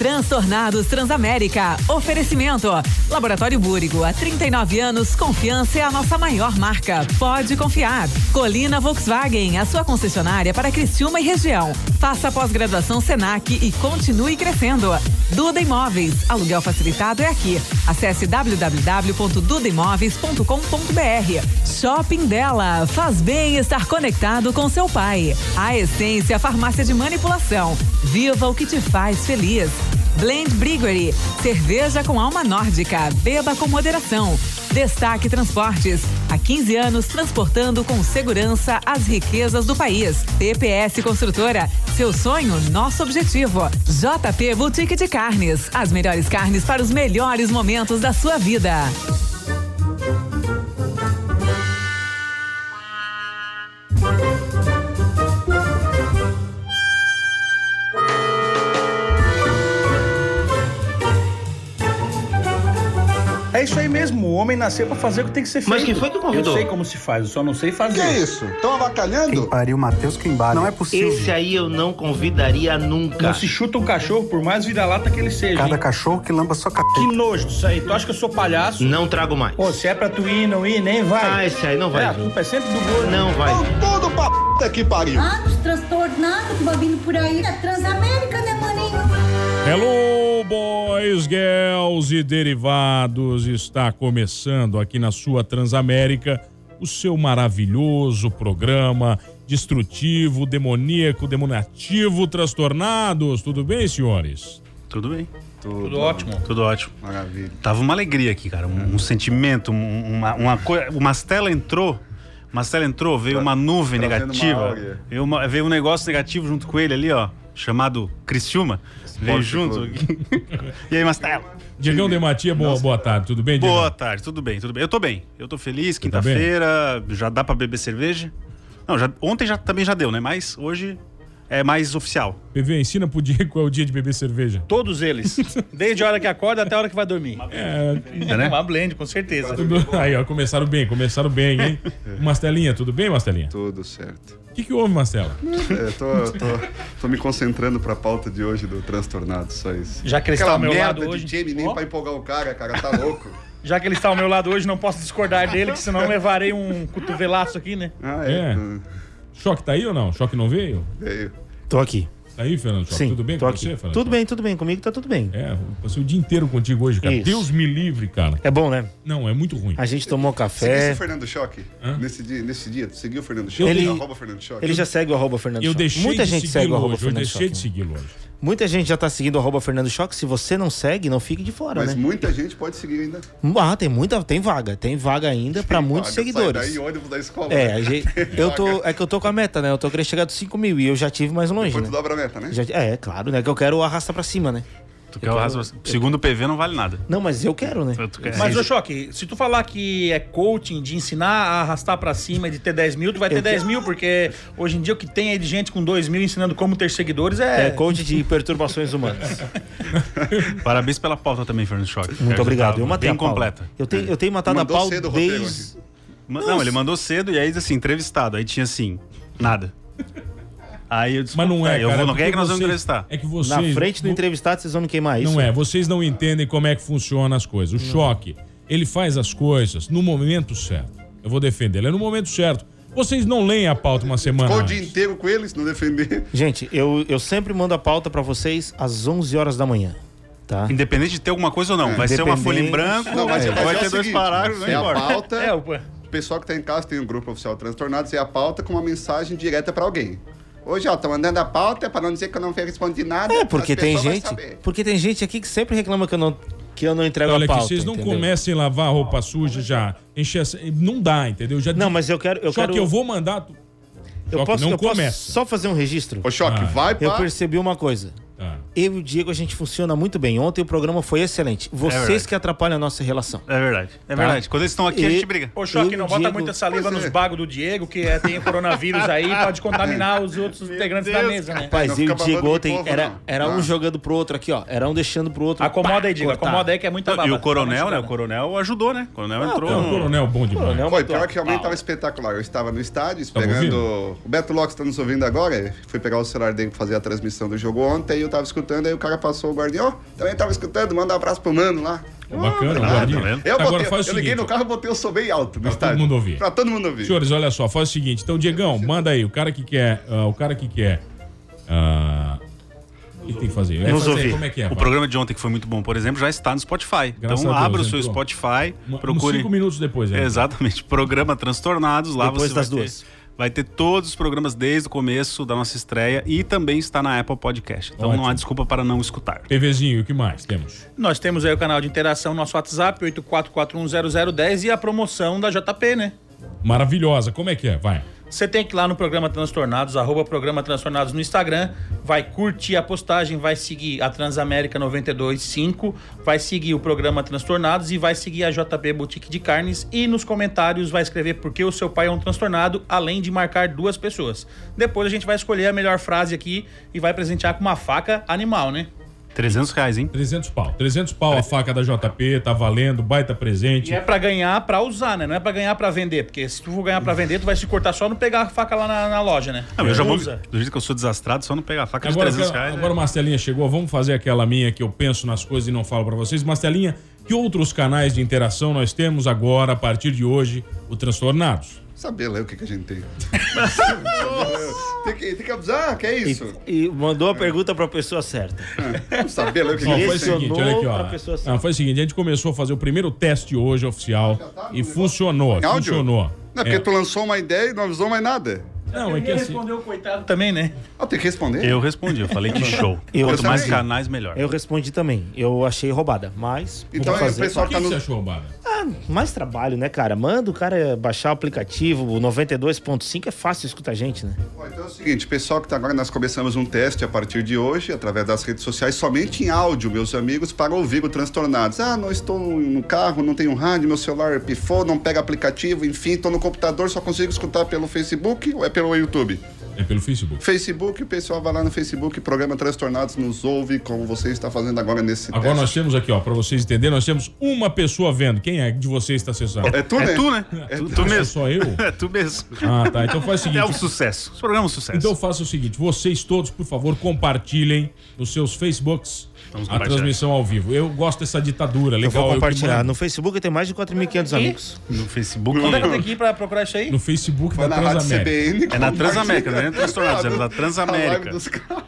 Transtornados Transamérica. Oferecimento. Laboratório Búrigo. Há 39 anos, confiança é a nossa maior marca. Pode confiar. Colina Volkswagen, a sua concessionária para Criciúma e região. Faça pós-graduação Senac e continue crescendo. Duda Imóveis. Aluguel facilitado é aqui. Acesse www.dudaimóveis.com.br. Shopping dela. Faz bem estar conectado com seu pai. A Essência Farmácia de Manipulação. Viva o que te faz feliz. Blend Briguery, cerveja com alma nórdica, beba com moderação. Destaque Transportes, há 15 anos transportando com segurança as riquezas do país. TPS Construtora, seu sonho, nosso objetivo. JP Boutique de Carnes, as melhores carnes para os melhores momentos da sua vida. Homem nasceu pra fazer o que tem que ser feito. Mas quem foi que convidou? Eu sei como se faz, eu só não sei fazer. Que é isso? Estão avacalhando? Pariu, Matheus Quimbara. Não é possível. Esse aí eu não convidaria nunca. Não se chuta um cachorro, por mais vira-lata que ele seja. Cada hein? cachorro que lamba sua capeta. Que nojo disso aí. Tu acha que eu sou palhaço? Não trago mais. Pô, se é pra tu ir, não ir, nem vai. Ah, esse aí não vai É, a culpa é sempre do gordo. Não vai vir. Estão tudo pra puta que pariu. Anos transtornados, vindo por aí. É Transamérica, né, maninho? Hello, boys, girls e derivados. Está começando aqui na sua Transamérica o seu maravilhoso programa destrutivo, demoníaco, demonativo, transtornados. Tudo bem, senhores? Tudo bem. Tudo ótimo. Tudo ótimo. Maravilha. Tava uma alegria aqui, cara. Um, um sentimento, um- uma, uma coisa. O Mastela entrou. Mastela entrou, veio uma nuvem uma negativa. áurea. veio, uma- veio um negócio negativo junto com ele ali, ó. Chamado Criciúma. veio junto. e aí, Mastela? Diegão Dematia, boa, boa tarde. Tudo bem, Diegão? Boa tarde, tudo bem, tudo bem. Eu tô bem. Eu tô feliz, tá quinta-feira, já dá pra beber cerveja. Não, já, ontem já, também já deu, né? Mas hoje é mais oficial. PV, ensina pro Diego qual é o dia de beber cerveja. Todos eles. Desde a hora que acorda até a hora que vai dormir. É, É, né? Uma blend, com certeza. Aí, ó, começaram bem, começaram bem, hein? Mastelinha, tudo bem, Mastelinha? Tudo certo. O que, que houve, Mastela? É, tô, tô, tô me concentrando pra pauta de hoje do transtornado, só isso. Já que ele está Aquela ao meu merda lado de hoje. Jamie nem Ó. pra empolgar o cara, cara, tá louco. Já que ele está ao meu lado hoje, não posso discordar dele, que senão levarei um cotovelaço aqui, né? Ah, É. é. Choque tá aí ou não? Choque não veio? Veio. Tô aqui. Tá aí, Fernando Choque? Sim, tudo bem com aqui. você, Fernando? Tudo Choque? bem, tudo bem. Comigo tá tudo bem. É, eu passei o dia inteiro contigo hoje, cara. Isso. Deus me livre, cara. É bom, né? Não, é muito ruim. A gente tomou Seguisse café. o Fernando Choque Hã? nesse dia, nesse dia. Tu seguiu o Fernando Choque? Ele- Arroba Fernando Choque. Ele já segue o arroba Fernando Eu Choque. deixei Muita de gente segue o segui-lo arroba hoje, eu Fernando deixei de Choque. segui-lo hoje. Muita gente já tá seguindo o arroba Fernando Choque. Se você não segue, não fique de fora, Mas né? muita gente pode seguir ainda. Ah, tem muita, tem vaga. Tem vaga ainda pra muitos Vaga, sai seguidores. Daí ônibus da escola. É, né? a gente, eu tô, é que eu tô com a meta, né? Eu tô querendo chegar dos 5 mil e eu já tive mais longe, Depois né? tu dobra a meta, né? Já- é, claro, né? Que eu quero arrastar pra cima, né? Tu quer o rasgo- Segundo o PV não vale nada. Não, mas eu quero, né? Tu quer- Mas, ô Choque, se tu falar que é coaching de ensinar a arrastar pra cima e de ter 10 mil, tu vai ter Eu 10 mil, porque hoje em dia o que tem aí de gente com 2 mil ensinando como ter seguidores é. É, coach de perturbações humanas. Parabéns pela pauta também, Fernando Choque. Muito Já obrigado. Eu matei Bem a pau. completa. Eu tenho, eu tenho matado Mandou a pau cedo roteiro desde... Ma- Não, ele mandou cedo e aí, assim, entrevistado. Aí tinha assim, nada. Aí eu disse, Mas não é, eu cara. vou, não porque quer que nós vamos vocês- entrevistar. É que vocês... Na frente do entrevistado, vocês vão me queimar isso. Não é, vocês não entendem como é que funcionam as coisas. O choque, ele faz as coisas no momento certo. Eu vou defender ele é no momento certo. Vocês não leem a pauta uma semana Ficou o dia inteiro com eles, não defender. Gente, eu, eu sempre mando a pauta pra vocês às 11 horas da manhã, tá? Independente de ter alguma coisa ou não. Vai ser uma folha em branco, Não, mas, vai mas é o ter dois parágrafos, não é a importa. pauta. É, o- O pessoal que tá em casa tem um grupo oficial Transtornados e a pauta com uma mensagem direta pra alguém. Hoje, ó, tô mandando a pauta pra não dizer que eu não respondi nada. É, porque tem gente, porque tem gente aqui que sempre reclama que eu não que eu não entrego Olha a pauta. aqui, vocês não entendeu? comecem a lavar a roupa suja já. Encher essa... Não dá, entendeu? Já Não, mas eu quero eu Só quero que eu vou mandar... eu que posso, não eu posso começa. só fazer um registro. Ô, Choque, Ah. vai Eu pra... percebi uma coisa. Tá. Eu e o Diego, a gente funciona muito bem. Ontem o programa foi excelente. Vocês verdade. que atrapalham a nossa relação. É verdade, é verdade. Quando eles estão aqui, a E- gente briga. Ô, Choque, não bota Diego- muita saliva nos é. bagos do Diego, que é, tem o coronavírus aí, pode contaminar os outros integrantes da Deus, mesa, né? Rapaz, eu e o Diego ontem povo, era, não. era um Ah. jogando pro outro aqui, ó. Era um deixando pro outro. Acomoda aí, Diego. cortar. Acomoda aí que é muita E baba. o coronel, Tá né? O coronel ajudou, né? O coronel entrou. É um no- coronel bom demais. Coronel Foi, pior a que realmente tava espetacular. Eu estava no estádio esperando. O Beto Locke está nos ouvindo agora. Fui pegar o celular dele pra fazer a transmissão do jogo ontem e tava escutando aí o cara passou o guardinha, ó, também tava escutando, manda um abraço pro mano lá. É bacana, Ah, guardinha. tá vendo? Eu, Agora botei, faz o eu liguei seguinte, no carro e botei o som bem alto no Pra todo estádio. mundo ouvir. Pra todo mundo ouvir. Senhores, olha só, faz o seguinte. Então, Diegão, manda aí. O cara que quer. ah, o cara que quer. ah, o que tem que fazer? É Nos fazer- ouvir. Como é que é? o vai? programa de ontem, que foi muito bom, por exemplo, já está no Spotify. Graças então abra o seu entrou. Spotify, Um- uns procure. cinco minutos depois, né? Exatamente. Programa Transtornados. Lá Depois você das vai duas. Ter, vai ter todos os programas desde o começo da nossa estreia e também está na Apple Podcast. Então Ótimo. não há desculpa para não escutar. PVzinho, o que mais temos? Nós temos aí o canal de interação, nosso WhatsApp, 84410010 e a promoção da JP, né? Maravilhosa. Como é que é? Vai. Você tem que ir lá no Programa Transtornados, arroba Programa Transtornados no Instagram, vai curtir a postagem, vai seguir a Transamérica 925, vai seguir o Programa Transtornados e vai seguir a JP Boutique de Carnes e nos comentários vai escrever por que o seu pai é um transtornado, além de marcar duas pessoas. Depois a gente vai escolher a melhor frase aqui e vai presentear com uma faca animal, né? 300 reais, hein? 300 pau. 300 pau a faca da JP, tá valendo, baita presente. E é pra ganhar pra usar, né? Não é pra ganhar pra vender, porque se tu for ganhar pra vender, tu vai se cortar só não pegar a faca lá na, na loja, né? Não, eu já vou. Usa. Do jeito que eu sou desastrado, só não pegar a faca Agora, de 300 agora, reais. agora o Marcelinha chegou, vamos fazer aquela minha que eu penso nas coisas e não falo pra vocês. Marcelinha, que outros canais de interação nós temos agora, a partir de hoje, o Transtornados? Saber ler o que, que a gente tem. tem, que, tem que avisar, que é isso? E, e mandou a pergunta pra pessoa certa. Saber ler o que, Ó, que a foi o gente tem. seguinte, olha aqui, ó. Não, foi o seguinte, a gente começou a fazer o primeiro teste hoje oficial e funcionou, funcionou. Não é porque É. tu lançou uma ideia e não avisou mais nada. Não, é que assim, respondeu o coitado também, né? Ah, tem que responder? Eu respondi, eu falei que show. Eu Quanto mais também. canais, melhor. Eu respondi também. Eu achei roubada, mas. Então, o pessoal o que que tá você no... achou, roubada? Ah, mais trabalho, né, cara? Manda o cara baixar o aplicativo. O 92.5 é fácil escutar a gente, né? Ó, Então é o seguinte, pessoal que tá agora, nós começamos um teste a partir de hoje, através das redes sociais, somente em áudio, meus amigos, para ouvir o Transtornados. Ah, não estou no carro, não tenho rádio, meu celular pifou, não pega aplicativo, enfim, estou no computador, só consigo escutar pelo Facebook ou é pelo YouTube? É pelo Facebook. Facebook, o pessoal vai lá no Facebook, programa Transtornados, nos ouve, como você está fazendo agora nesse Agora teste. nós temos aqui, ó, pra vocês entenderem, nós temos uma pessoa vendo. Quem é de vocês está acessando? É tu, né? É tu, né? tu, tu Ah, mesmo. só eu? É tu mesmo. Ah, tá. Então faz o É seguinte. um sucesso. Esse programa é um sucesso. Então faça o seguinte, vocês todos, por favor, compartilhem nos seus Facebooks Vamos a transmissão ao vivo. Eu gosto dessa ditadura, Eu legal. vou que compartilhar. mando. No Facebook tem mais de 4.500 amigos. no Facebook. Onde é que eu tenho que ir pra procurar isso aí? No Facebook Vai da na Rádio Transamérica. CBN. É na Transamérica, não é. Transtornados, é na A Transamérica. live dos caras.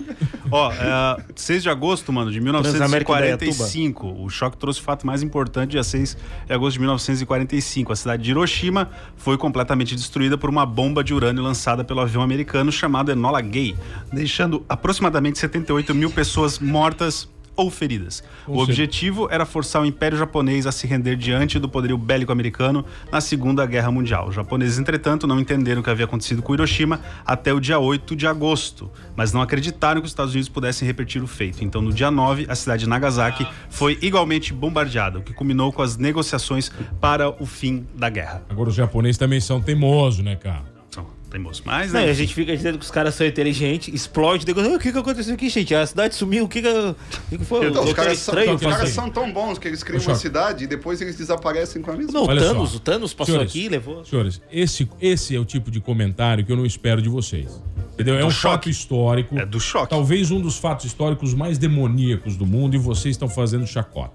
Ó, é, 6 de agosto, mano, de Transamérica da 1945. O choque trouxe o fato mais importante, dia 6 de agosto de 1945. A cidade de Hiroshima foi completamente destruída por uma bomba de urânio lançada pelo avião americano chamado Enola Gay, deixando aproximadamente 78 mil pessoas mortas ou feridas. Ou o seja- objetivo era forçar o Império Japonês a se render diante do poderio bélico americano na Segunda Guerra Mundial. Os japoneses, entretanto, não entenderam o que havia acontecido com Hiroshima até o dia 8 de agosto, mas não acreditaram que os Estados Unidos pudessem repetir o feito. Então, no dia 9, a cidade de Nagasaki foi igualmente bombardeada, o que culminou com as negociações para o fim da guerra. Agora os japoneses também são teimosos, né, cara? São teimosos. Mas, Não, né, a gente fica dizendo que os caras são inteligentes, explode, depois, "Ah, o que que aconteceu aqui, gente? A cidade sumiu, o que que, que, que foi? Então, os caras, são, estranho, os caras são tão bons que eles criam uma cidade e depois eles desaparecem com a mesma. Não, o Olha Thanos, só. o Thanos passou Senhores, aqui e levou. Senhores, esse, esse é o tipo de comentário que eu não espero de vocês. Entendeu? É um choque. fato histórico. É do choque. Talvez um dos fatos históricos mais demoníacos do mundo e vocês estão fazendo chacota.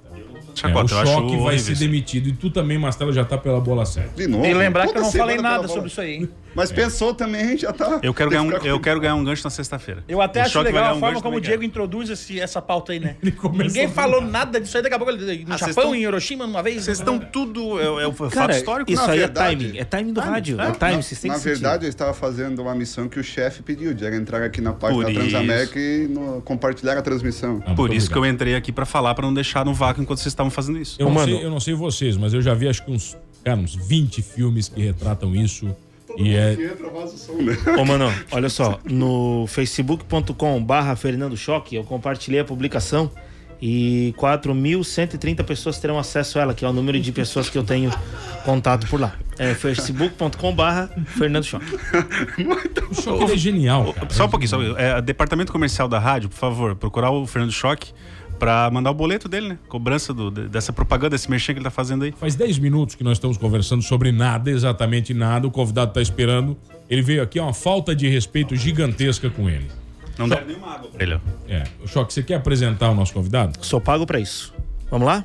chacota, é, o choque vai ser demitido. E tu também, Marcelo, já tá pela bola certa. De novo. E lembrar que eu não falei nada sobre isso aí. Mas pensou também, já tá. Eu quero, ganhar um, eu quero ganhar um gancho na sexta-feira. Eu até acho legal a um forma como o Diego quero. introduz esse- essa pauta aí, né? Ninguém falou nada. disso aí, daqui a pouco ele no Ah, vocês Japão, tão- em Hiroshima, uma vez. Vocês estão tudo. É, é o fato Cara, histórico. isso na aí verdade- é timing. É timing do rádio. É, timing, vocês têm Na verdade, eu estava fazendo uma missão que o chefe pediu, de entrar aqui na página da Transamérica e compartilhar a transmissão. Ah, Por isso que eu entrei aqui pra falar, pra não deixar no vácuo enquanto vocês estavam fazendo isso. Eu, não Mano. sei, eu não sei vocês, mas eu já vi acho que uns, cara, uns 20 filmes que retratam isso. E é. entra, vaza o som, né? Ô, mano, olha só. No facebook.com barra Fernando Choque, eu compartilhei a publicação e 4.130 pessoas terão acesso a ela, que é o número de pessoas que eu tenho contato por lá. É facebook.com barra Fernando Choque. O choque é genial, cara. Só um pouquinho, só um pouquinho. É, departamento comercial da rádio, por favor, procurar o Fernando Choque pra mandar o boleto dele, né? Cobrança do- de- dessa propaganda, desse merchan que ele tá fazendo aí. Faz 10 minutos que nós estamos conversando sobre nada, exatamente nada. O convidado está esperando. Ele veio aqui, é uma falta de respeito gigantesca com ele. Não dá nenhuma água pra ele. ó. É. O Choque, você quer apresentar o nosso convidado? Sou pago pra isso. Vamos lá?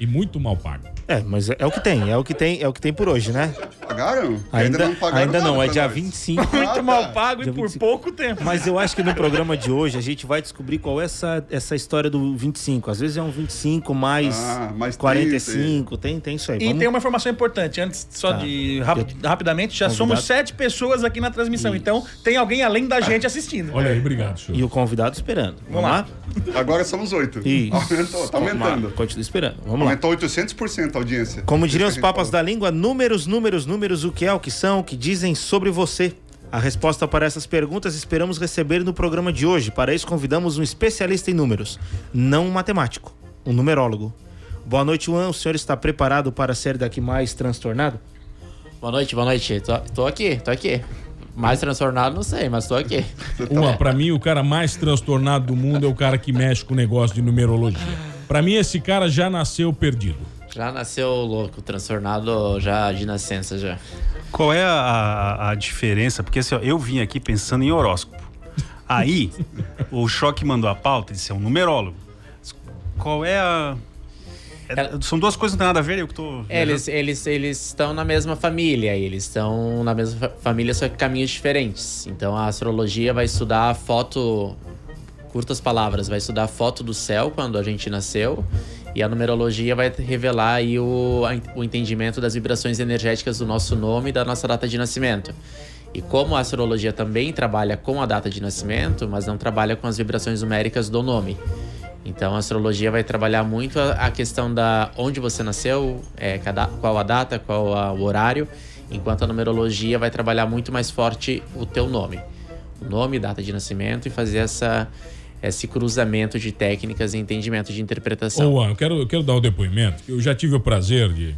E muito mal pago. É, mas é, é o que tem, é o que tem, é o que tem por hoje, né? Pagaram? Ainda, não pagaram ainda não, é dia nós. 25. Ah, Muito tá. mal pago e Dia por 25. pouco tempo. Mas eu acho que no programa de hoje a gente vai descobrir qual é essa, essa história do 25. Às vezes é um 25 mais, Ah, mais 45, tem, tem isso aí. E Vamos- tem uma informação importante, antes só Tá. de rapi- rapidamente, já Convidado. somos sete pessoas aqui na transmissão, então tem alguém além da gente assistindo. Olha aí, obrigado, senhor. E o convidado esperando. Vamos, lá. lá? Agora somos oito. Isso. Aumentou, tá aumentando. Continua esperando. Vamos lá. Aumentou 800% audiência. Como diriam os papas da língua, números, números, números, o que é, o que são, o que dizem sobre você. A resposta para essas perguntas esperamos receber no programa de hoje. Para isso, convidamos um especialista em números, não um matemático, um numerólogo. Boa noite, Juan. O senhor está preparado para ser daqui mais transtornado? Boa noite, boa noite. Tô, tô aqui, tô aqui. Mais transtornado, não sei, mas tô aqui. Uma, pra mim, o cara mais transtornado do mundo é o cara que mexe com o negócio de numerologia. Pra mim, esse cara já nasceu perdido. Já nasceu louco, transtornado já de nascença já. Qual é a, a- diferença? Porque assim, ó, eu vim aqui pensando em horóscopo. Aí, o Choque mandou a pauta e disse, é um numerólogo. Qual é a... é- são duas coisas que não tem nada a ver, eu que tô... Eles eles eles estão na mesma família, eles estão na mesma fa- família, só que caminhos diferentes. Então a astrologia vai estudar a foto curtas palavras, vai estudar a foto do céu quando a gente nasceu. E a numerologia vai revelar aí o, o entendimento das vibrações energéticas do nosso nome e da nossa data de nascimento. E como a astrologia também trabalha com a data de nascimento, mas não trabalha com as vibrações numéricas do nome. Então a astrologia vai trabalhar muito a, a questão da onde você nasceu, é, cada- qual a data, qual a- o horário, enquanto a numerologia vai trabalhar muito mais forte o teu nome. O nome, data de nascimento e fazer essa, esse cruzamento de técnicas e entendimento de interpretação. Juan, eu quero, eu quero dar um depoimento. Eu já tive o prazer de,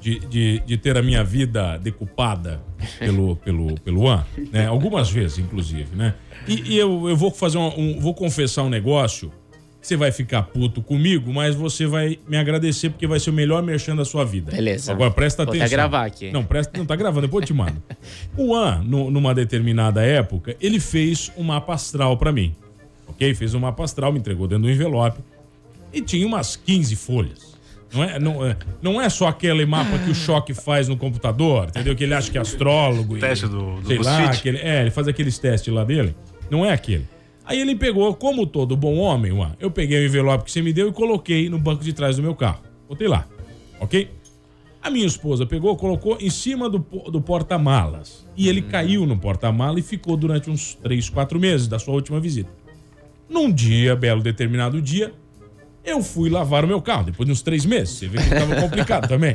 de, de, de ter a minha vida decupada pelo, pelo, pelo Juan, né? Algumas vezes, inclusive, né? E, e eu, eu vou fazer um, um- Vou confessar um negócio. Você vai ficar puto comigo, mas você vai me agradecer porque vai ser o melhor merchan da sua vida. Beleza. Agora presta Vou até atenção. gravar aqui. Não, presta, não tá gravando, depois eu te mando. O Juan, no- numa determinada época, ele fez um mapa astral pra mim. Ok? Fez um mapa astral, me entregou dentro do envelope. E tinha umas 15 folhas. Não é, não, é, não é só aquele mapa que o choque faz no computador, entendeu? Que ele acha que é astrólogo. e- Teste do- do Sei lá, aquele, é, ele faz aqueles testes lá dele. Não é aquele. Aí ele pegou, como todo bom homem, eu peguei o envelope que você me deu e coloquei no banco de trás do meu carro. Botei lá, ok? A minha esposa pegou, colocou em cima do, do porta-malas. E ele caiu no porta-mala e ficou durante uns 3, 4 meses da sua última visita. Num dia, belo determinado dia, eu fui lavar o meu carro, depois de uns três meses. Você vê que estava complicado também.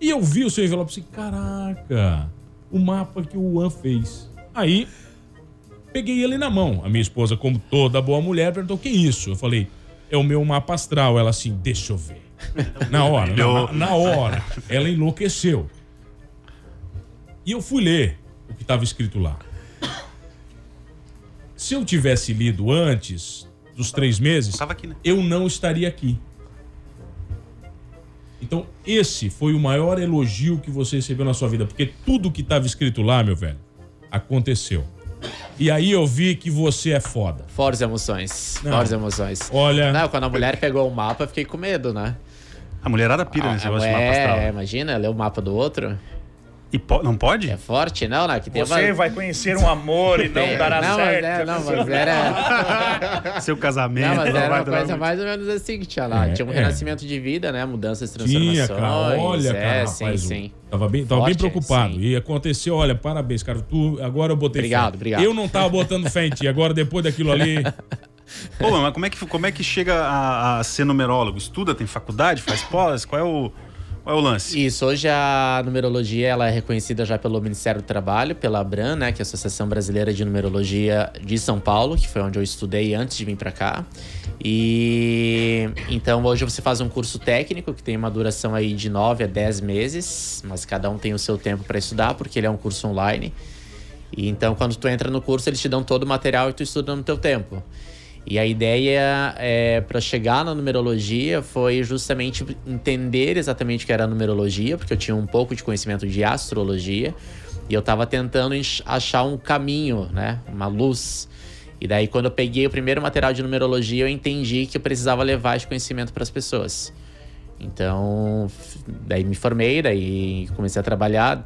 E eu vi o seu envelope e assim, caraca, o mapa que o Juan fez. Aí, peguei ele na mão. A minha esposa, como toda boa mulher, perguntou, que isso? Eu falei, é o meu mapa astral. Ela assim, deixa eu ver. Na hora, na, na hora. Ela enlouqueceu. E eu fui ler o que estava escrito lá. Se eu tivesse lido antes dos três meses, né? eu não estaria aqui. Então, esse foi o maior elogio que você recebeu na sua vida, porque tudo que estava escrito lá, meu velho, aconteceu. E aí eu vi que você é foda. Fortes emoções. Não. Fortes emoções. Olha. Não, quando a mulher pegou o mapa, eu fiquei com medo, né? A mulherada pira Ah, nesse negócio de mapa astral. mulher, imagina, ler o mapa do outro. E não pode? É forte, não, né? Que tem Você uma- vai conhecer um amor e não dará não, mas certo. é, não, mas era- Seu casamento. Não, mas era vai uma coisa muito. mais ou menos assim que tinha lá. É, tinha um é. renascimento de vida, né? Mudanças, Tinha, transformações. cara. Olha, é, cara, sim, rapaz, sim. Tava bem, tava bem Forte, preocupado. E aconteceu, olha, parabéns, cara. Tu, agora eu botei Obrigado, fé. obrigado. Eu não tava botando fé em ti. Agora, depois daquilo ali. Ô, mas como é que, como é que chega a, a ser numerólogo? Estuda, tem faculdade, faz pós? Qual é o, qual é o lance? Isso, hoje a numerologia ela é reconhecida já pelo Ministério do Trabalho, pela ABRAN, né, que é a Associação Brasileira de Numerologia de São Paulo, que foi onde eu estudei antes de vir para cá. E então hoje você faz um curso técnico que tem uma duração aí de 9 a 10 meses, mas cada um tem o seu tempo para estudar, porque ele é um curso online. E então quando tu entra no curso, eles te dão todo o material e tu estuda no teu tempo. E a ideia é, para chegar na numerologia foi justamente entender exatamente o que era a numerologia, porque eu tinha um pouco de conhecimento de astrologia e eu estava tentando achar um caminho, né, uma luz. E daí, quando eu peguei o primeiro material de numerologia, eu entendi que eu precisava levar esse conhecimento para as pessoas. Então, daí me formei, daí comecei a trabalhar.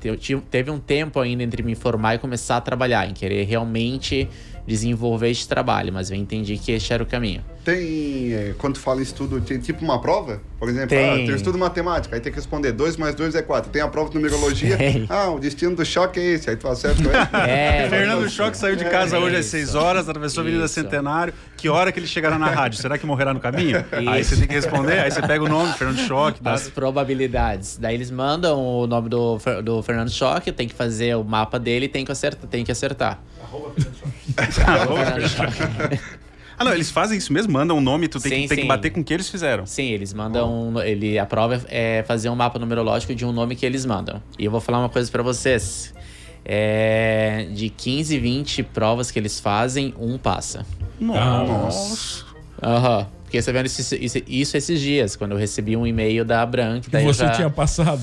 Teve um tempo ainda entre me formar e começar a trabalhar, em querer realmente desenvolver esse trabalho, mas eu entendi que esse era o caminho. Tem, é, quando tu fala em estudo, tem tipo uma prova? Por exemplo, Tem. ah, tem estudo matemática, aí tem que responder 2 mais 2 é 4. Tem a prova de numerologia, Tem. ah, o destino do choque é esse, aí tu acerta com ele. É, Fernando Choque saiu de casa É hoje às isso. 6 horas, atravessou a Avenida Isso. Centenário. Que hora que ele chegará na rádio? Será que morrerá no caminho? Aí você tem que responder, aí você pega o nome, Fernando Choque, dá... As probabilidades. Daí eles mandam o nome do, do Fernando Choque, tem que fazer o mapa dele e tem que acertar. Tem que acertar. Choque. Ah, não, eles fazem isso mesmo, mandam um nome, tu tem, Sim, que, tem que bater com o que eles fizeram. Sim, eles mandam. um- Ele, a prova é fazer um mapa numerológico de um nome que eles mandam. E eu vou falar uma coisa pra vocês. É, de 15, 20 provas que eles fazem, um passa. Nossa. Aham. Fiquei sabendo isso, isso, isso esses dias, quando eu recebi um e-mail da Branca. Que você já- tinha passado.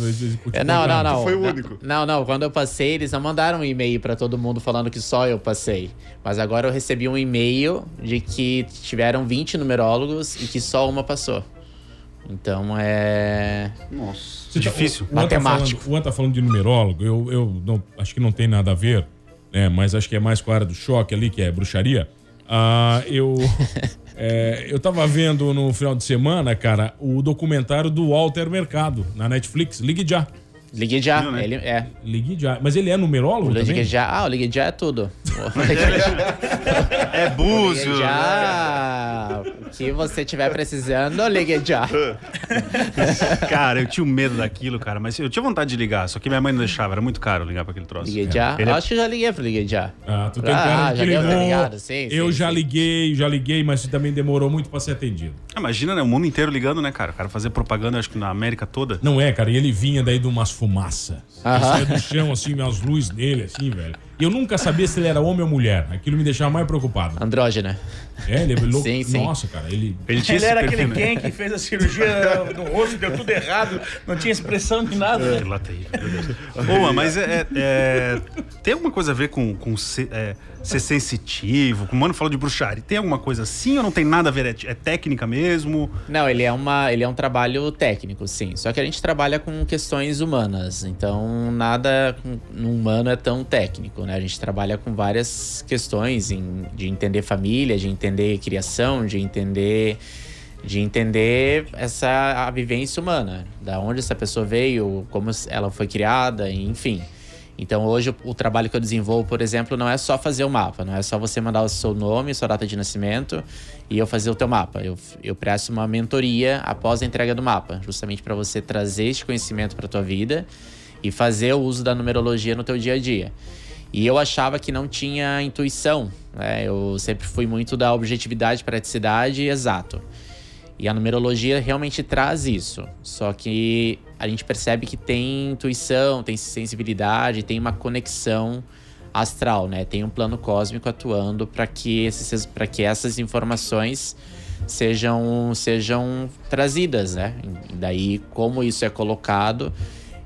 É, não, não, não. foi o Não, único. Não, não. Quando eu passei, eles não mandaram um e-mail pra todo mundo falando que só eu passei. Mas agora eu recebi um e-mail de que tiveram 20 numerólogos e que só uma passou. Então é. Nossa. Você tá- Difícil. O, o, Juan tá Matemático. falando, o Juan tá falando de numerólogo. Eu, eu não, acho que não tem nada a ver, né? Mas acho que é mais com a área do choque ali, que é bruxaria. Ah, eu, é, eu tava vendo no final de semana, cara, o documentário do Walter Mercado na Netflix. Ligue já. Ligue já. Viu, né? Ele é. Ligue já. Mas ele é numerólogo O também? Ligue já. Ah, o Ligue já é tudo. É búzio. Ligue já. O que você tiver precisando, ligue já. Cara, eu tinha um medo daquilo, cara, mas eu tinha vontade de ligar, só que minha mãe não deixava, era muito caro ligar pra aquele troço. Ligue já. Ele é- Acho que eu já liguei pro Ligue já. Ah, tu tem Ah, cara já deu, tá ligou. ligado? Sim, eu sim, já sim. liguei, já liguei, mas também demorou muito pra ser atendido. Ah, Imagina, né? O mundo inteiro ligando, né, cara? O cara fazer propaganda, acho que na América toda. Não é, cara, e ele vinha daí de umas fumaças. Aham. Saia do chão, assim, as luzes nele, assim, velho. E eu nunca sabia se ele era homem ou mulher. Aquilo me deixava mais preocupado. Andrógena. É, ele é louco. Sim, sim. Nossa, cara, ele. Ele tinha Ele era perfil, aquele né? quem que fez a cirurgia no rosto, deu tudo errado, não tinha expressão de nada. né? Aquilo lá Deus. Boa, mas é, é- é- tem alguma coisa a ver com, com ser, é, ser sensitivo? Como o Mano falou de bruxaria, tem alguma coisa assim ou não tem nada a ver? É, é técnica mesmo? Não, ele é, uma, ele é um trabalho técnico, sim. Só que a gente trabalha com questões humanas. Então, nada no humano é tão técnico, né? A gente trabalha com várias questões em- de entender família, de entender criação, de entender de entender essa a vivência humana, da onde essa pessoa veio, como ela foi criada, enfim. Então hoje o, trabalho que eu desenvolvo, por exemplo, não é só fazer o mapa, não é só você mandar o seu nome, sua data de nascimento e eu fazer o teu mapa. Eu, eu presto uma mentoria após a entrega do mapa, justamente para você trazer este conhecimento para tua vida e fazer o uso da numerologia no teu dia a dia. E eu achava que não tinha intuição, né? Eu sempre fui muito da objetividade, praticidade e exato. E a numerologia realmente traz isso. Só que a gente percebe que tem intuição, tem sensibilidade, tem uma conexão astral, né? Tem um plano cósmico atuando para que, que essas informações sejam, sejam trazidas, né? E daí, como isso é colocado,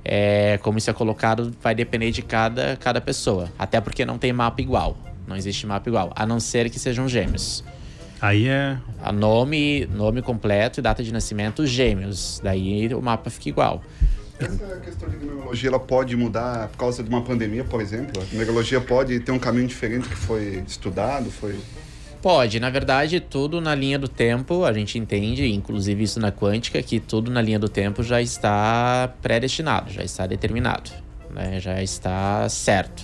é, como isso é colocado vai depender de cada, cada pessoa. Até porque não tem mapa igual. Não existe mapa igual, a não ser que sejam gêmeos. Aí é. A nome, nome completo e data de nascimento gêmeos. Daí o mapa fica igual. Essa questão de numerologia, ela pode mudar por causa de uma pandemia, por exemplo? A numerologia pode ter um caminho diferente que foi estudado, foi... Pode, na verdade, tudo na linha do tempo, a gente entende, inclusive isso na quântica, que tudo na linha do tempo já está predestinado, já está determinado, né? já está certo.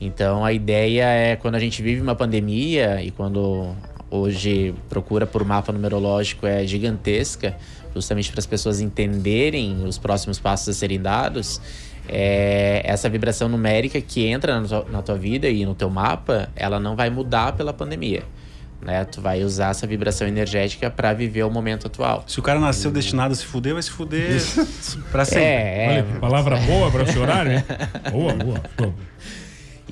Então a ideia é quando a gente vive uma pandemia e quando hoje procura por mapa numerológico é gigantesca, justamente para as pessoas entenderem os próximos passos a serem dados, é, essa vibração numérica que entra na tua, na tua vida e no teu mapa, ela não vai mudar pela pandemia. Né? Tu vai usar essa vibração energética para viver o momento atual. Se o cara nasceu destinado a se fuder, vai se fuder pra sempre. É, Olha é. que palavra boa pra esse horário, hein? Boa, boa.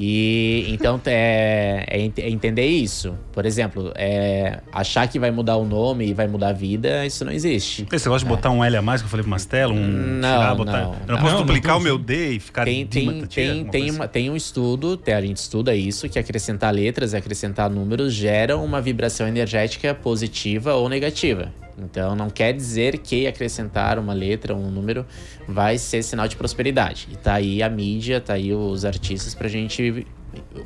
E então é, é é entender isso. Por exemplo, é, achar que vai mudar o nome e vai mudar a vida, isso não existe. Você gosta de botar um L a mais que eu falei pro Mastelo? Um, Não, tirar, botar- não, Eu não não. posso Não, duplicar não o meu D e ficar Tem, tem, Tatia, tem, tem, uma- tem um estudo, tem- a gente estuda isso, que acrescentar letras, acrescentar números geram uma vibração energética positiva ou negativa. Então não quer dizer que acrescentar uma letra, um número, vai ser sinal de prosperidade. E tá aí a mídia, tá aí os artistas pra gente